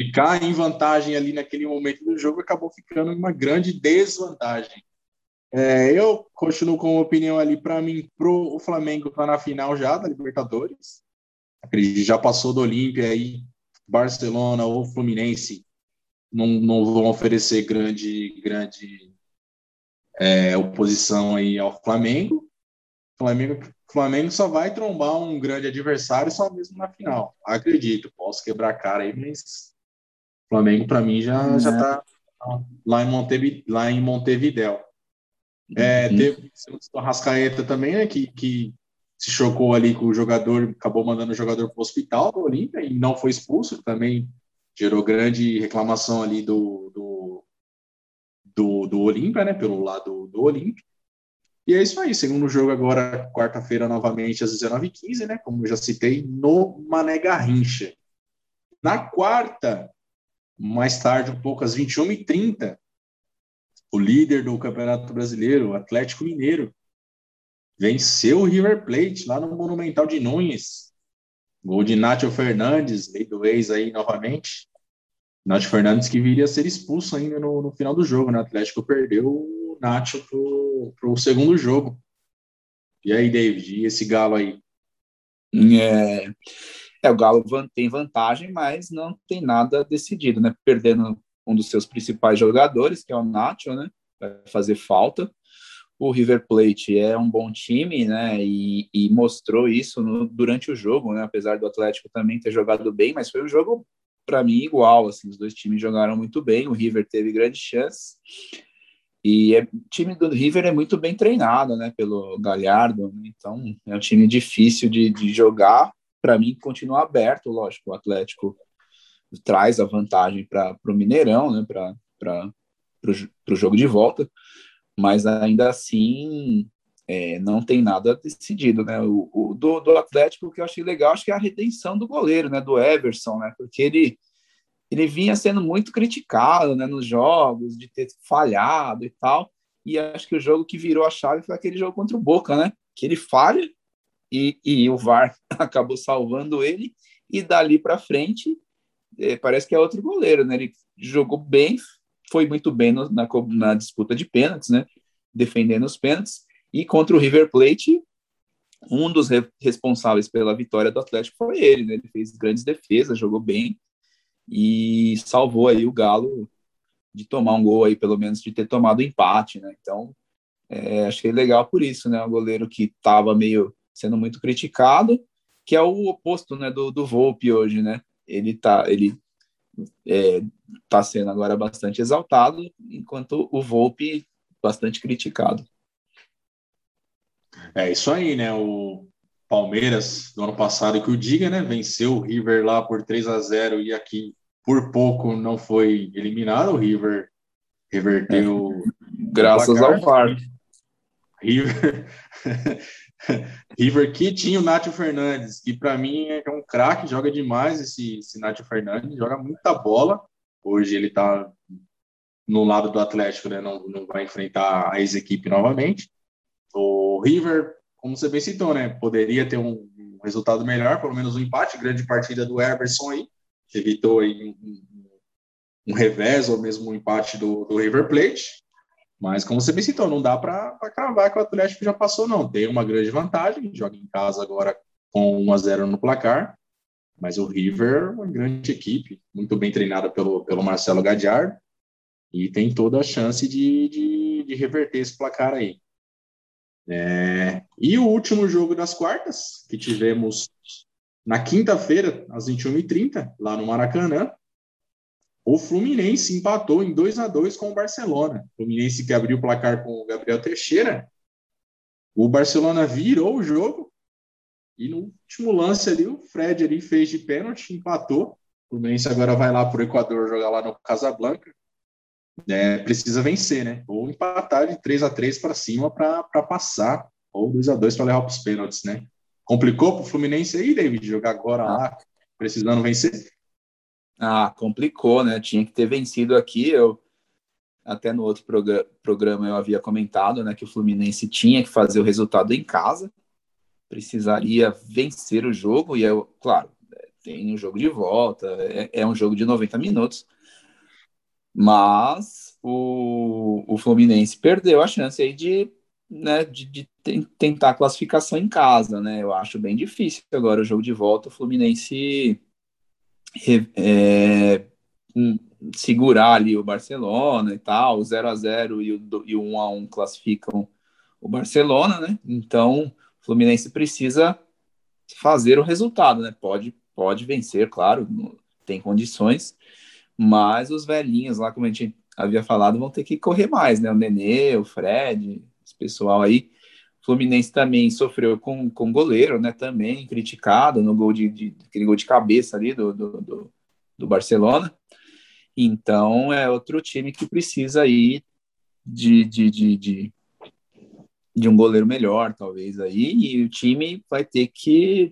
ficar em vantagem ali naquele momento do jogo acabou ficando uma grande desvantagem. É, eu continuo com a opinião ali para mim pro o Flamengo tá na final já da Libertadores. Acredito já passou do Olímpia aí Barcelona ou Fluminense não, não vão oferecer grande grande é, oposição aí ao Flamengo. Flamengo Flamengo só vai trombar um grande adversário só mesmo na final. Acredito, posso quebrar a cara aí, mas Flamengo, para mim, já, já tá lá em, Montevideo. Lá em Montevidéu. É, uhum. Teve o Rascaeta também, né, que, que se chocou ali com o jogador, acabou mandando o jogador para o hospital do Olímpia e não foi expulso, também gerou grande reclamação ali do, do, do, do Olímpia, né, pelo lado do Olímpia. E é isso aí, segundo jogo agora, quarta-feira, novamente, às 19h15, né, como eu já citei, no Mané Garrincha. Na quarta, mais tarde, um pouco às 21h30, o líder do Campeonato Brasileiro, o Atlético Mineiro, venceu o River Plate lá no Monumental de Nunes. Gol de Nacho Fernandes, lei do ex aí novamente. Nacho Fernandes que viria a ser expulso ainda no, no final do jogo, né? O Atlético perdeu Nacho pro, pro segundo jogo. E aí, David, e esse galo aí? É, é, o Galo tem vantagem, mas não tem nada decidido, né? Perdendo um dos seus principais jogadores, que é o Nacho, né? Vai fazer falta. O River Plate é um bom time, né? E, e mostrou isso no, durante o jogo, né? Apesar do Atlético também ter jogado bem, mas foi um jogo para mim igual. Assim, os dois times jogaram muito bem. O River teve grandes chances. E é, o time do River é muito bem treinado, né? Pelo Galhardo. Né? Então é um time difícil de, de jogar para mim, continua aberto, lógico, o Atlético traz a vantagem para o Mineirão, né, para o jogo de volta, mas ainda assim é, não tem nada decidido, né, o, o do, do, Atlético, que eu achei legal, acho que é a redenção do goleiro, né, do Everson, né, porque ele, ele vinha sendo muito criticado, né, nos jogos, de ter falhado e tal, e acho que o jogo que virou a chave foi aquele jogo contra o Boca, né, que ele falha, e, e o VAR acabou salvando ele, e dali para frente é, parece que é outro goleiro, né? Ele jogou bem, foi muito bem no, na, na disputa de pênaltis, né? Defendendo os pênaltis, e contra o River Plate, um dos re responsáveis pela vitória do Atlético foi ele, né? Ele fez grandes defesas, jogou bem e salvou aí o Galo de tomar um gol aí, pelo menos de ter tomado empate, né? Então, é, achei legal por isso, né? Um goleiro que estava meio sendo muito criticado, que é o oposto né, do, do Volpe hoje, né? Ele está ele, é, tá sendo agora bastante exaltado, enquanto o Volpe bastante criticado. É isso aí, né? O Palmeiras do ano passado que o diga, né? Venceu o River lá por 3 a 0 e aqui por pouco não foi eliminado. O River reverteu. É. Graças ao VAR. River. River que tinha o Nátio Fernandes, que para mim é um craque, joga demais esse, esse Nátio Fernandes, joga muita bola. Hoje ele está no lado do Atlético, né? Não, não vai enfrentar a ex-equipe novamente. O River, como você bem citou, né? Poderia ter um, um resultado melhor, pelo menos um empate, grande partida do Everson aí, evitou um, um, revés ou mesmo um empate do, do River Plate. Mas, como você bem citou, não dá para cravar que o Atlético já passou, não. Tem uma grande vantagem, joga em casa agora com 1 a 0 no placar. Mas o River, uma grande equipe, muito bem treinada pelo, pelo Marcelo Gadiardo, e tem toda a chance de, de, de reverter esse placar aí. É, e o último jogo das quartas, que tivemos na quinta-feira, às 21h30, lá no Maracanã, o Fluminense empatou em 2 a 2 com o Barcelona. O Fluminense que abriu o placar com o Gabriel Teixeira. O Barcelona virou o jogo e no último lance ali o Fred ali fez de pênalti, empatou. O Fluminense agora vai lá para o Equador jogar lá no Casablanca. É, precisa vencer, né? Ou empatar de 3 a 3 para cima para passar, ou 2 a 2 para levar para os pênaltis, né? Complicou para o Fluminense aí, David, jogar agora lá, precisando vencer? Ah, complicou, né? Tinha que ter vencido aqui. Eu até no outro programa eu havia comentado, né, que o Fluminense tinha que fazer o resultado em casa, precisaria vencer o jogo e eu, claro, tem um jogo de volta, é, é um jogo de 90 minutos, mas o, o Fluminense perdeu a chance aí de, né, de, de tentar classificação em casa, né? Eu acho bem difícil agora o jogo de volta, o Fluminense é, segurar ali o Barcelona e tal, o 0 a 0 e o, e o 1 a 1 classificam o Barcelona, né? Então, o Fluminense precisa fazer o resultado, né? Pode, pode vencer, claro, tem condições, mas os velhinhos lá, como a gente havia falado, vão ter que correr mais, né? O Nenê, o Fred, pessoal aí. Fluminense também sofreu com, com goleiro, né? Também criticado no gol de, de aquele gol de cabeça ali do, do, do, do Barcelona. Então é outro time que precisa aí de, de, de, de, de um goleiro melhor, talvez aí, e o time vai ter que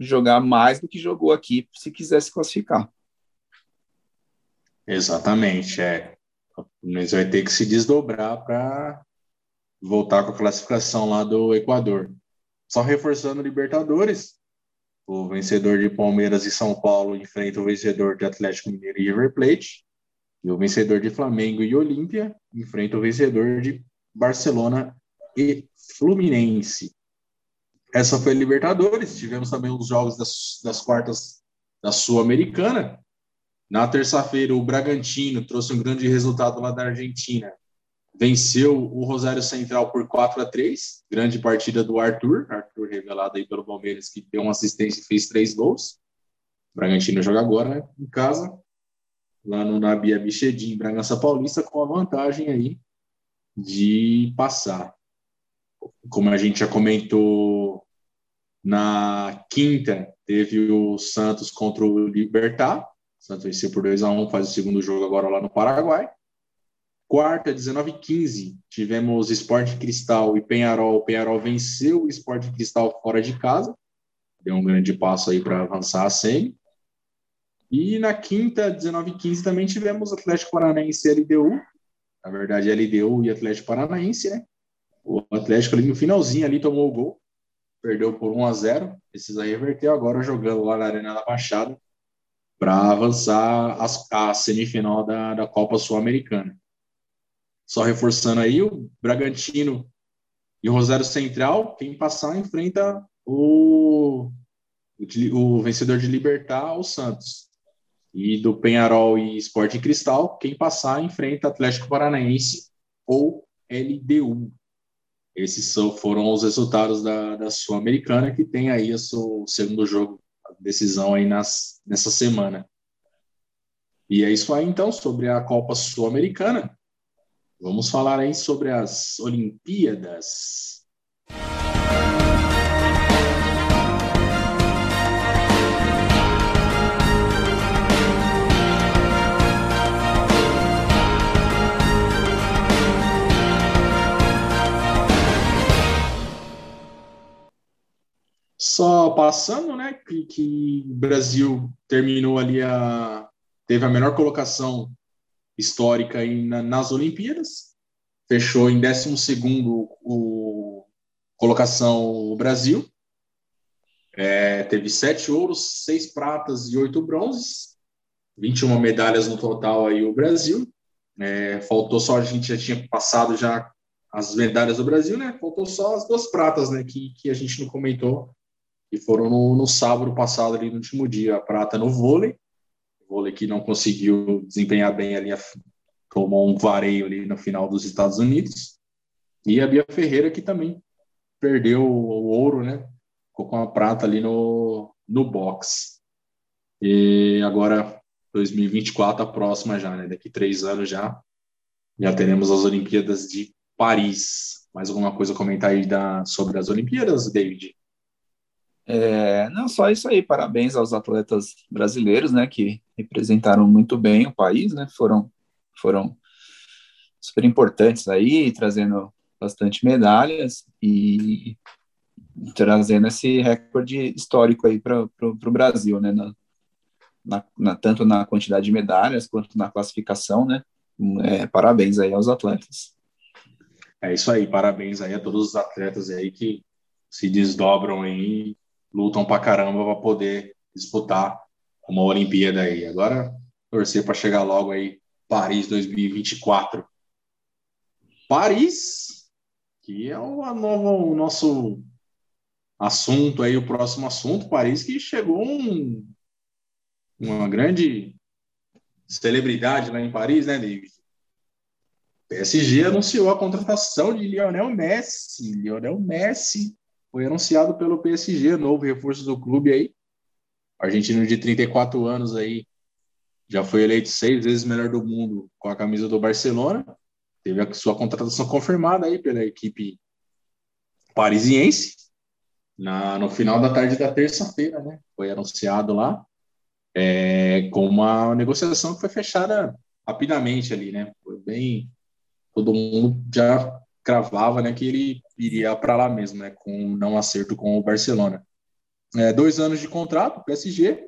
jogar mais do que jogou aqui se quiser se classificar. Exatamente, é. O Fluminense vai ter que se desdobrar para voltar com a classificação lá do Equador. Só reforçando Libertadores, o vencedor de Palmeiras e São Paulo enfrenta o vencedor de Atlético Mineiro e River Plate. E o vencedor de Flamengo e Olímpia enfrenta o vencedor de Barcelona e Fluminense. Essa foi a Libertadores. Tivemos também os jogos das, das quartas da Sul-Americana. Na terça-feira, o Bragantino trouxe um grande resultado lá da Argentina venceu o Rosário Central por 4 a 3 grande partida do Arthur, Arthur revelado aí pelo Palmeiras, que deu uma assistência e fez três gols. O Bragantino joga agora né, em casa, lá no Nabia Bichedim, Bragança Paulista, com a vantagem aí de passar. Como a gente já comentou na quinta, teve o Santos contra o Libertar. O Santos venceu por 2 a 1 faz o segundo jogo agora lá no Paraguai. Quarta, 19 15, tivemos Esporte Cristal e Penharol. O Penharol venceu o Esporte Cristal fora de casa. Deu um grande passo aí para avançar a SEMI. E na quinta, 19 15, também tivemos Atlético Paranaense e LDU. Na verdade, LDU e Atlético Paranaense, né? O Atlético ali no finalzinho ali tomou o gol. Perdeu por 1 a 0 Precisa reverter agora jogando lá na Arena da Baixada para avançar a, a semifinal da, da Copa Sul-Americana. Só reforçando aí, o Bragantino e o Rosário Central, quem passar enfrenta o, o, vencedor de Libertar, o Santos. E do Penharol e Esporte Cristal, quem passar enfrenta Atlético Paranaense ou LDU. Esses são, foram os resultados da, da Sul-Americana, que tem aí o seu segundo jogo, a decisão aí nas, nessa semana. E é isso aí, então, sobre a Copa Sul-Americana. Vamos falar aí sobre as Olimpíadas. Só passando, né, que, o Brasil terminou ali a teve a melhor colocação histórica na, nas Olimpíadas, fechou em 12 o colocação o Brasil, é, teve sete ouros, seis pratas e oito bronzes, 21 medalhas no total aí o Brasil. É, faltou só, a gente já tinha passado já as medalhas do Brasil, né? Faltou só as duas pratas, né? Que, que a gente não comentou, que foram no, no sábado passado, ali no último dia. A prata no vôlei, vôlei que não conseguiu desempenhar bem ali, tomou um vareio ali no final dos Estados Unidos. E a Bia Ferreira, que também perdeu o ouro, né? ficou com a prata ali no, no box. E agora, 2024, a próxima já, né? Daqui três anos já, já teremos as Olimpíadas de Paris. Mais alguma coisa a comentar aí da, sobre as Olimpíadas, David? É, não, só isso aí. Parabéns aos atletas brasileiros, né? Que representaram muito bem o país, né? Foram, foram super importantes aí, trazendo bastante medalhas e trazendo esse recorde histórico aí para o Brasil, né? Na, na, na, tanto na quantidade de medalhas quanto na classificação, né? É, parabéns aí aos atletas. É isso aí, parabéns aí a todos os atletas aí que se desdobram aí, lutam pra caramba para poder disputar uma Olimpíada aí. Agora, torcer para chegar logo aí, Paris 2024. Paris, que é o, novo, o nosso assunto aí, o próximo assunto, Paris, que chegou um, uma grande celebridade lá em Paris, né, David? PSG anunciou a contratação de Lionel Messi. Lionel Messi foi anunciado pelo PSG, novo reforço do clube aí. Argentino de 34 anos aí, já foi eleito seis vezes melhor do mundo com a camisa do Barcelona. Teve a sua contratação confirmada aí pela equipe parisiense na, no final da tarde da terça-feira, né? Foi anunciado lá, é, com uma negociação que foi fechada rapidamente ali, né? Foi bem. Todo mundo já cravava né, que ele iria para lá mesmo, né? Com não acerto com o Barcelona. É, dois anos de contrato, PSG.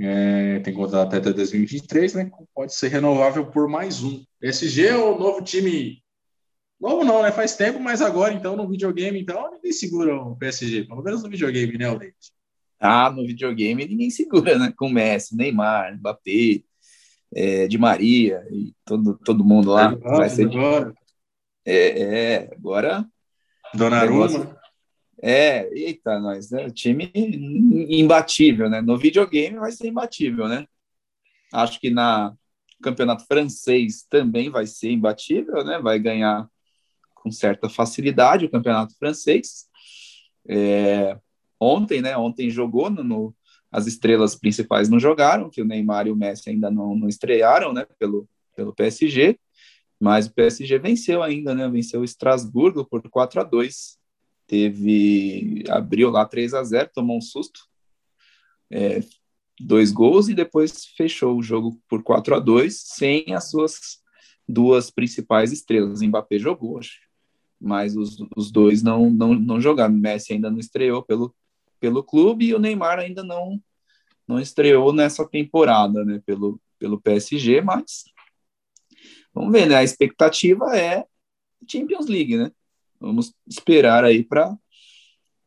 É, tem contrato até 2023, né? Pode ser renovável por mais um. PSG é o novo time Novo não, né? Faz tempo, mas agora, então, no videogame, então, ninguém segura o PSG. Pelo menos no videogame, né, Aldente? Ah, no videogame ninguém segura, né? Com Messi, Neymar, Mbappé, é, Di Maria e todo, todo mundo lá. Agora, vai ser agora. É, é, agora. Donnarumma. É, eita, nós, né? Time imbatível, né? No videogame vai ser imbatível, né? Acho que na campeonato francês também vai ser imbatível, né? Vai ganhar com certa facilidade o campeonato francês. É, ontem, né? Ontem jogou no, no, as estrelas principais não jogaram, que o Neymar e o Messi ainda não, não estrearam, né? Pelo, pelo PSG, mas o PSG venceu ainda, né? Venceu o Estrasburgo por 4 a 2 Teve. abriu lá 3 a 0 tomou um susto. É, dois gols e depois fechou o jogo por 4 a 2 sem as suas duas principais estrelas. Mbappé jogou, acho mas os, os dois não, não, não jogaram. Messi ainda não estreou pelo, pelo clube e o Neymar ainda não, não estreou nessa temporada né, pelo, pelo PSG, mas vamos ver, né? A expectativa é Champions League, né? Vamos esperar aí para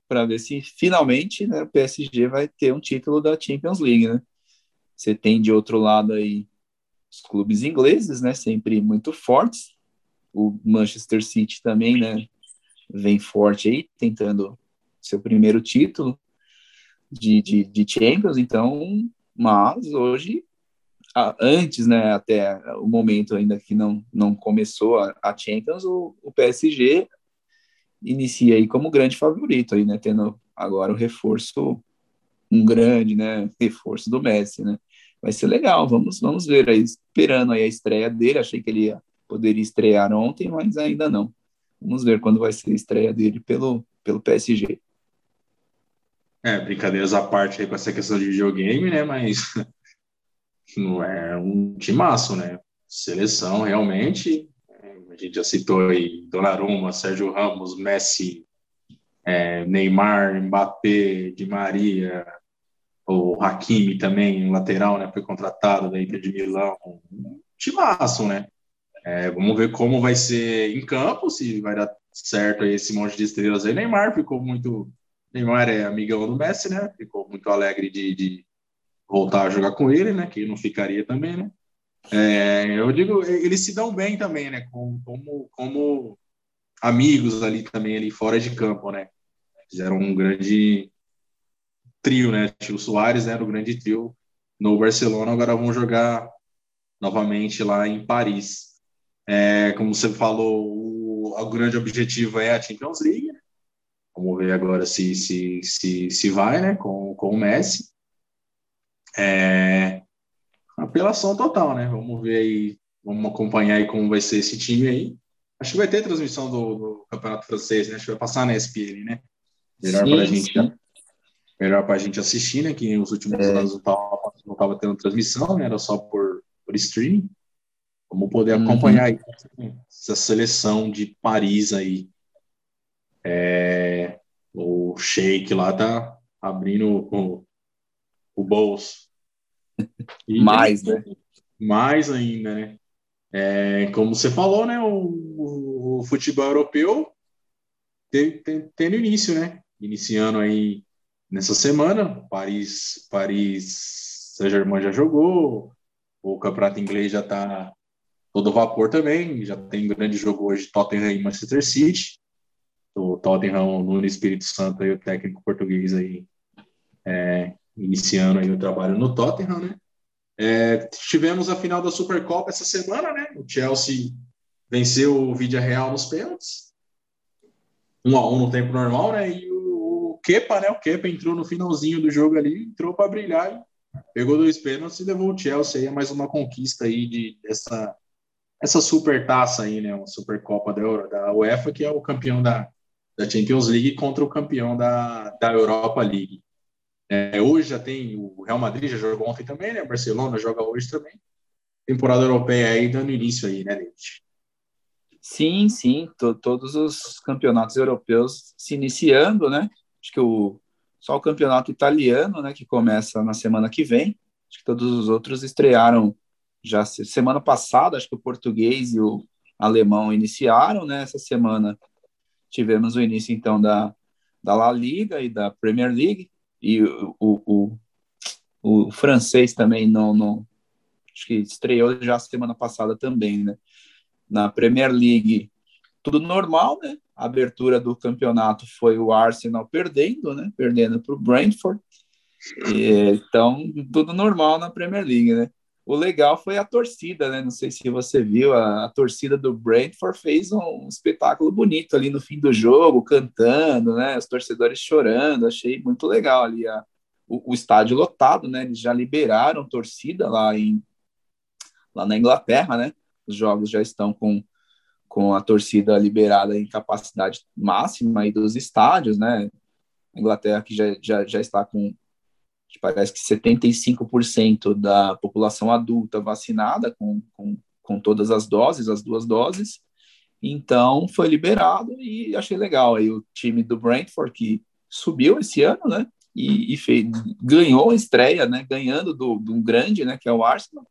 para ver se finalmente né, o PSG vai ter um título da Champions League, né? Você tem de outro lado aí os clubes ingleses, né? Sempre muito fortes o Manchester City também, né, vem forte aí, tentando seu primeiro título de, de, de Champions, então, mas hoje, antes, né, até o momento ainda que não, não começou a, a Champions, o, o PSG inicia aí como grande favorito aí, né, tendo agora o reforço, um grande, né, reforço do Messi, né, vai ser legal, vamos, vamos ver aí, esperando aí a estreia dele, achei que ele ia poderia estrear ontem, mas ainda não. Vamos ver quando vai ser a estreia dele pelo, pelo PSG. É, brincadeiras à parte aí com essa questão de videogame, né? Mas é um timaço, né? Seleção, realmente. A gente já citou aí Donnarumma, Sérgio Ramos, Messi, é, Neymar, Mbappé, Di Maria, o Hakimi também, lateral, né, foi contratado da Inter de Milão, um timaço, né? É, vamos ver como vai ser em campo, se vai dar certo aí esse monte de estrelas aí. Neymar ficou muito. Neymar é amigão do Messi, né? Ficou muito alegre de, de voltar a jogar com ele, né? Que não ficaria também, né? É, eu digo, eles se dão bem também, né? Como, como, como amigos ali também, ali fora de campo, né? Fizeram um grande trio, né? O Soares era o grande trio no Barcelona, agora vão jogar novamente lá em Paris. É, como você falou, o, o, grande objetivo é a Champions League. Né? Vamos ver agora se, se, se, se vai, né? Com, com o Messi. É, apelação total, né? Vamos ver aí, vamos acompanhar aí como vai ser esse time aí. Acho que vai ter transmissão do, do Campeonato Francês, né? Acho que vai passar na SPN, né? Melhor para a gente, melhor para a gente assistir, né? Que nos últimos é. anos não estava tendo transmissão, né? Era só por, por streaming. Vamos poder uhum. acompanhar aí essa seleção de Paris aí. É, o Sheik lá tá abrindo o, bolso. E, mais, né? Mais ainda, né? É, como você falou, né? O, o futebol europeu tendo início, né? Iniciando aí nessa semana. Paris, Paris Saint-Germain já jogou, o campeonato inglês já está todo vapor também. Já tem grande jogo hoje Tottenham e Manchester City. O Tottenham no Espírito Santo aí o técnico português aí é, iniciando aí o trabalho no Tottenham, né? É, tivemos a final da Supercopa essa semana, né? O Chelsea venceu o Vídea Real nos pênaltis. Um a um no tempo normal, né? E o, o Kepa, né? O Kepa entrou no finalzinho do jogo ali, entrou para brilhar, pegou dois pênaltis e levou o Chelsea aí a mais uma conquista aí de, dessa essa super taça aí, né? Uma Supercopa da, da UEFA, que é o campeão da, da Champions League contra o campeão da, da Europa League. É, hoje já tem o Real Madrid, já jogou ontem também, né? O Barcelona joga hoje também. Temporada europeia aí dando início aí, né, Leite? Sim, sim, todos os campeonatos europeus se iniciando, né? Acho que o, só o campeonato italiano, né, que começa na semana que vem. Acho que todos os outros estrearam já semana passada, acho que o português e o alemão iniciaram, né? Essa semana tivemos o início, então, da, da La Liga e da Premier League e o, o, o, o francês também não, não acho que estreou já semana passada também, né? Na Premier League, tudo normal, né? A abertura do campeonato foi o Arsenal perdendo, né? Perdendo para o Brentford. Então, tudo normal na Premier League, né? O legal foi a torcida, né? Não sei se você viu, a, a torcida do Brentford fez um, espetáculo bonito ali no fim do jogo, cantando, né? Os torcedores chorando, achei muito legal ali a, o, o estádio lotado, né? Eles já liberaram torcida lá em lá na Inglaterra, né? Os jogos já estão com, com a torcida liberada em capacidade máxima aí dos estádios, né? Inglaterra que já, já, já está com parece que 75% da população adulta vacinada com, com, com todas as doses, as duas doses. Então, foi liberado e achei legal. Aí o time do Brentford, que subiu esse ano, né? E, e fez, ganhou a estreia, né? Ganhando do, do grande, né? Que é o Arsenal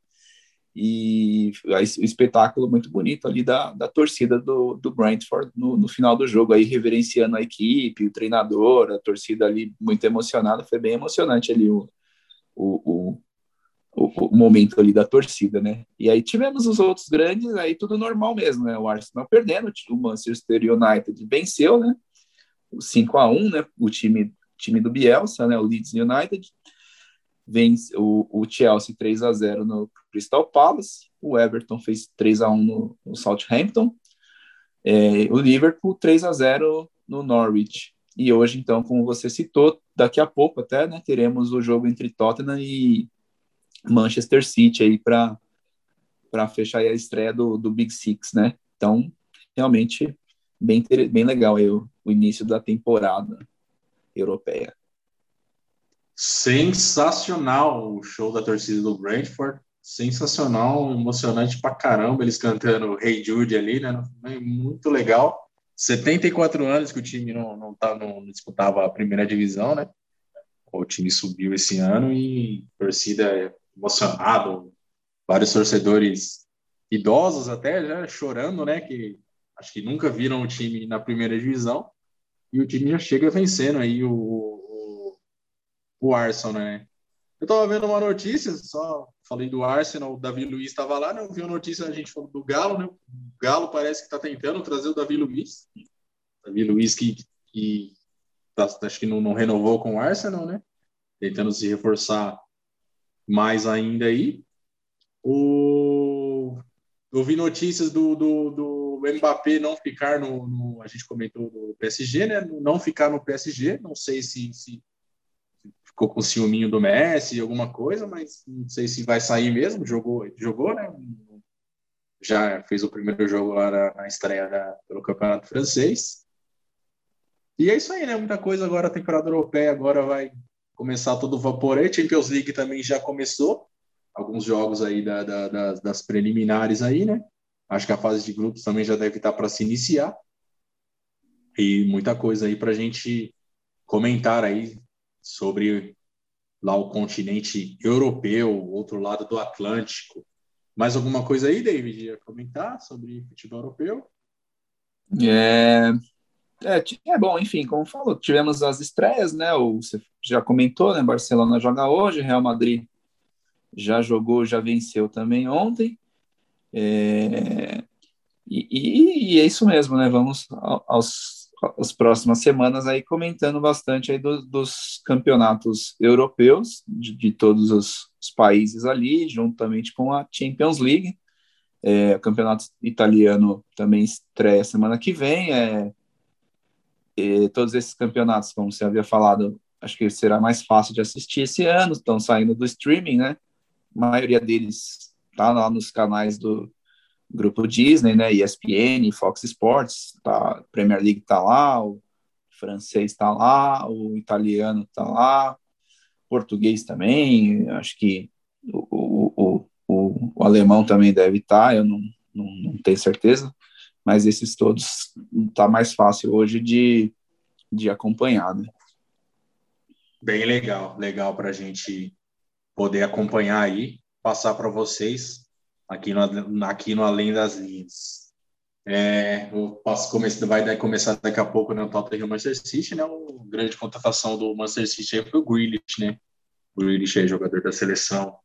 e o espetáculo muito bonito ali da, da torcida do, do Brentford no, no, final do jogo, aí reverenciando a equipe, o treinador, a torcida ali muito emocionada, foi bem emocionante ali o, o, o, o, momento ali da torcida, né? E aí tivemos os outros grandes, aí tudo normal mesmo, né? O Arsenal perdendo, o Manchester United venceu, né? O 5 a 1 né? O time, time do Bielsa, né? O Leeds United vence o, o Chelsea 3 a 0 no Crystal Palace, o Everton fez 3 a 1 no, no Southampton, é, o Liverpool 3 a 0 no Norwich. E hoje, então, como você citou, daqui a pouco até, né, teremos o jogo entre Tottenham e Manchester City aí para para fechar a estreia do, do Big Six, né? Então, realmente bem, bem legal aí o, o início da temporada europeia. Sensacional o show da torcida do Brentford. Sensacional, emocionante pra caramba. Eles cantando Hey Jude ali, né? Muito legal. 74 anos que o time não, não, tá, não disputava a primeira divisão, né? O time subiu esse ano e torcida emocionado, vários torcedores idosos até já chorando, né? Que acho que nunca viram o time na primeira divisão e o time já chega vencendo aí o, o Arsenal, né? Eu estava vendo uma notícia, só falei do Arsenal, o Davi Luiz estava lá, né? Eu vi uma notícia, a gente falou do Galo, né? O Galo parece que está tentando trazer o Davi Luiz. Davi Luiz que, que tá, acho que não, não, renovou com o Arsenal, né? Tentando se reforçar mais ainda aí. O... Eu vi notícias do, do, do Mbappé não ficar no, no, A gente comentou do PSG, né? Não ficar no PSG. Não sei se, se ficou com ciúminho do Messi, alguma coisa, mas não sei se vai sair mesmo. Jogou, jogou, né? Já fez o primeiro jogo lá na, estreia da, pelo Campeonato Francês. E é isso aí, né? Muita coisa agora, a temporada europeia agora vai começar todo vapor aí. Champions League também já começou. Alguns jogos aí da, da, da, das preliminares aí, né? Acho que a fase de grupos também já deve estar para se iniciar. E muita coisa aí para a gente comentar aí sobre lá o continente europeu, outro lado do Atlântico. Mais alguma coisa aí, David, ia comentar sobre futebol europeu? É, é, é, bom, enfim, como falou, tivemos as estreias, né? O, você já comentou, né? Barcelona joga hoje, Real Madrid já jogou, já venceu também ontem. É, e, e, é isso mesmo, né? Vamos aos as próximas semanas aí comentando bastante aí do, dos campeonatos europeus de, de todos os, os, países ali, juntamente com a Champions League. É, o campeonato italiano também estreia semana que vem. É, todos esses campeonatos, como você havia falado, acho que será mais fácil de assistir esse ano, estão saindo do streaming, né? A maioria deles está lá nos canais do, grupo Disney, né, ESPN, Fox Sports, tá, Premier League tá lá, o francês tá lá, o italiano tá lá, português também, acho que o, o, o, o alemão também deve estar, tá, eu não, não, não, tenho certeza, mas esses todos tá mais fácil hoje de, de acompanhar, né? Bem legal, legal para a gente poder acompanhar aí, passar para vocês aqui no, aqui no Além das Linhas. É, posso começar, vai começar daqui a pouco né, Tottenham Manchester City, né? Uma grande contratação do Manchester City aí foi o Grealish, né? O Grealish é jogador da seleção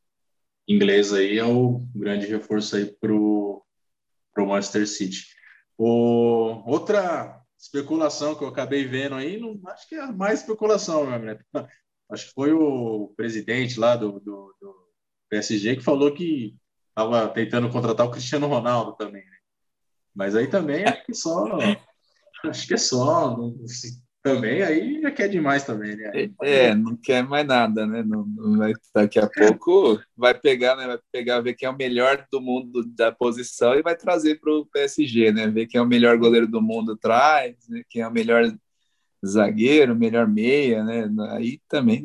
inglesa aí, é o grande reforço aí pro, pro Manchester City. O, outra especulação que eu acabei vendo aí, não, acho que é mais especulação, né? Acho que foi o presidente lá do, do, do PSG que falou que estava tentando contratar o Cristiano Ronaldo também, né? Mas aí também acho que só. Acho que é só. Não, também aí já quer demais também, né? É, não quer mais nada, né? Não, não daqui a pouco vai pegar, né? Vai pegar, ver quem é o melhor do mundo da posição e vai trazer para o PSG, né? Ver quem é o melhor goleiro do mundo traz, né? quem é o melhor zagueiro, melhor meia, né? Aí também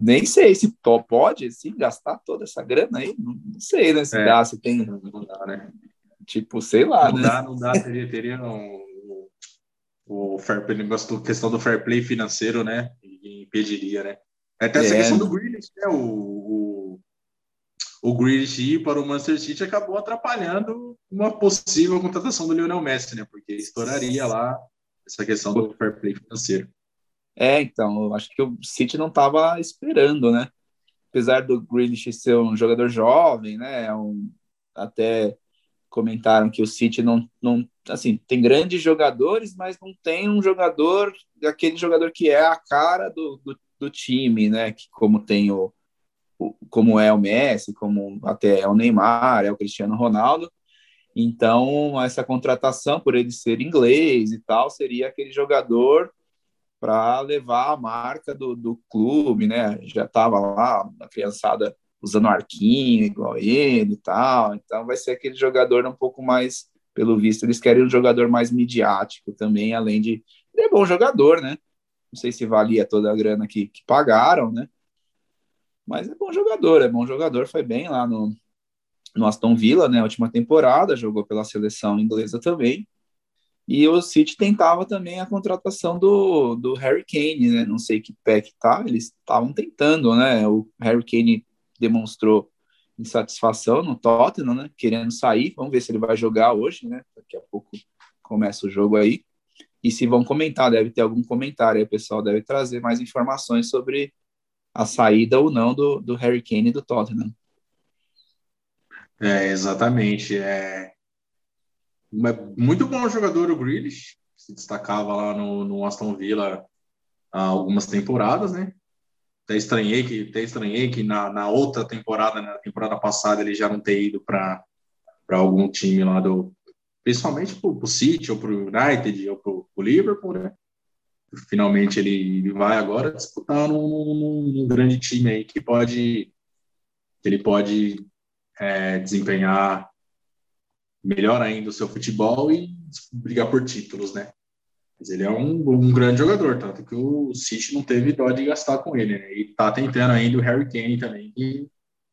nem sei se pode assim, gastar toda essa grana aí. Não sei, né? Se é, dá, se tem. Não dá, né? Tipo, sei lá, não né? Dá, não dá, teria, teria um, o fair play, negócio, questão do fair play financeiro, né? Impediria, né? Até essa é. questão do Grealish, né? O, o, o Grealish ir para o Manchester City acabou atrapalhando uma possível contratação do Lionel Messi, né? Porque estouraria lá essa questão do fair play financeiro. É, então, eu acho que o City não estava esperando, né? Apesar do Grealish ser um jogador jovem, né? É um, até comentaram que o City não, não, assim, tem grandes jogadores, mas não tem um jogador, aquele jogador que é a cara do, do, do time, né? Que como tem o, o, como é o Messi, como até é o Neymar, é o Cristiano Ronaldo. Então, essa contratação, por ele ser inglês e tal, seria aquele jogador para levar a marca do, do clube, né? Já estava lá a criançada usando arquinho igual ele e tal, então vai ser aquele jogador um pouco mais, pelo visto, eles querem um jogador mais midiático também, além de ele é bom jogador, né? Não sei se valia toda a grana que, que pagaram, né? Mas é bom jogador, é bom jogador, foi bem lá no, no Aston Villa, né? última temporada, jogou pela seleção inglesa também. E o City tentava também a contratação do, do Harry Kane, né? Não sei que pé que tá, eles estavam tentando, né? O Harry Kane demonstrou insatisfação no Tottenham, né? Querendo sair. Vamos ver se ele vai jogar hoje, né? Daqui a pouco começa o jogo aí. E se vão comentar, deve ter algum comentário aí, o pessoal deve trazer mais informações sobre a saída ou não do, do Harry Kane do Tottenham. É, exatamente. É, muito bom jogador o Grealish, se destacava lá no, no Aston Villa há algumas temporadas, né? Até estranhei que, até estranhei que na, na outra temporada, na temporada passada, ele já não ter ido para algum time lá do. Principalmente para o City, ou para o United, ou para o Liverpool, né? Finalmente ele, vai agora disputar num, num, num, grande time aí que pode. Que ele pode é, desempenhar melhor ainda o seu futebol e brigar por títulos, né? Mas ele é um, um grande jogador, tanto que o City não teve dó de gastar com ele, né? E tá tentando ainda o Harry Kane também, que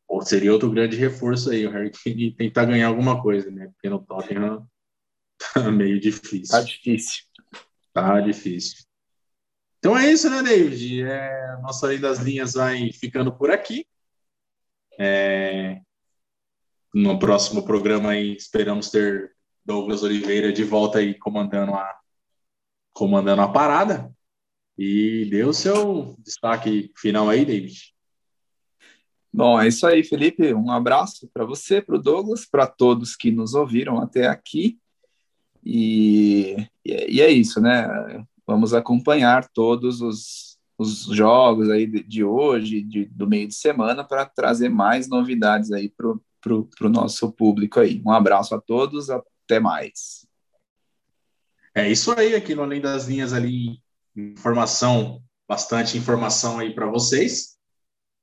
ou seria outro grande reforço aí, o Harry Kane tentar ganhar alguma coisa, né? Porque no Tottenham tá meio difícil. Tá difícil. Tá difícil. Então é isso, né, David? É, nossa lei das linhas vai ficando por aqui. É, no próximo programa aí esperamos ter Douglas Oliveira de volta aí comandando a comandando a parada. E dê o seu destaque final aí, David. Bom, é isso aí, Felipe. Um abraço para você, para o Douglas, para todos que nos ouviram até aqui. E, e é isso, né? Vamos acompanhar todos os, os jogos aí de, de hoje, de, do meio de semana, para trazer mais novidades aí para o nosso público aí. Um abraço a todos, até mais. É isso aí, aqui no Além das Linhas ali, informação, bastante informação aí para vocês.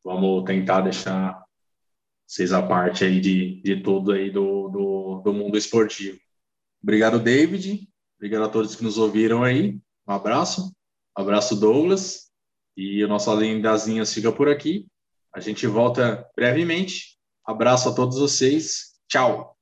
Vamos tentar deixar vocês a parte aí de, de tudo aí do, do, do mundo esportivo. Obrigado, David. Obrigado a todos que nos ouviram aí. Um abraço. Abraço, Douglas. E o nosso Além das Linhas fica por aqui. A gente volta brevemente. Abraço a todos vocês. Tchau.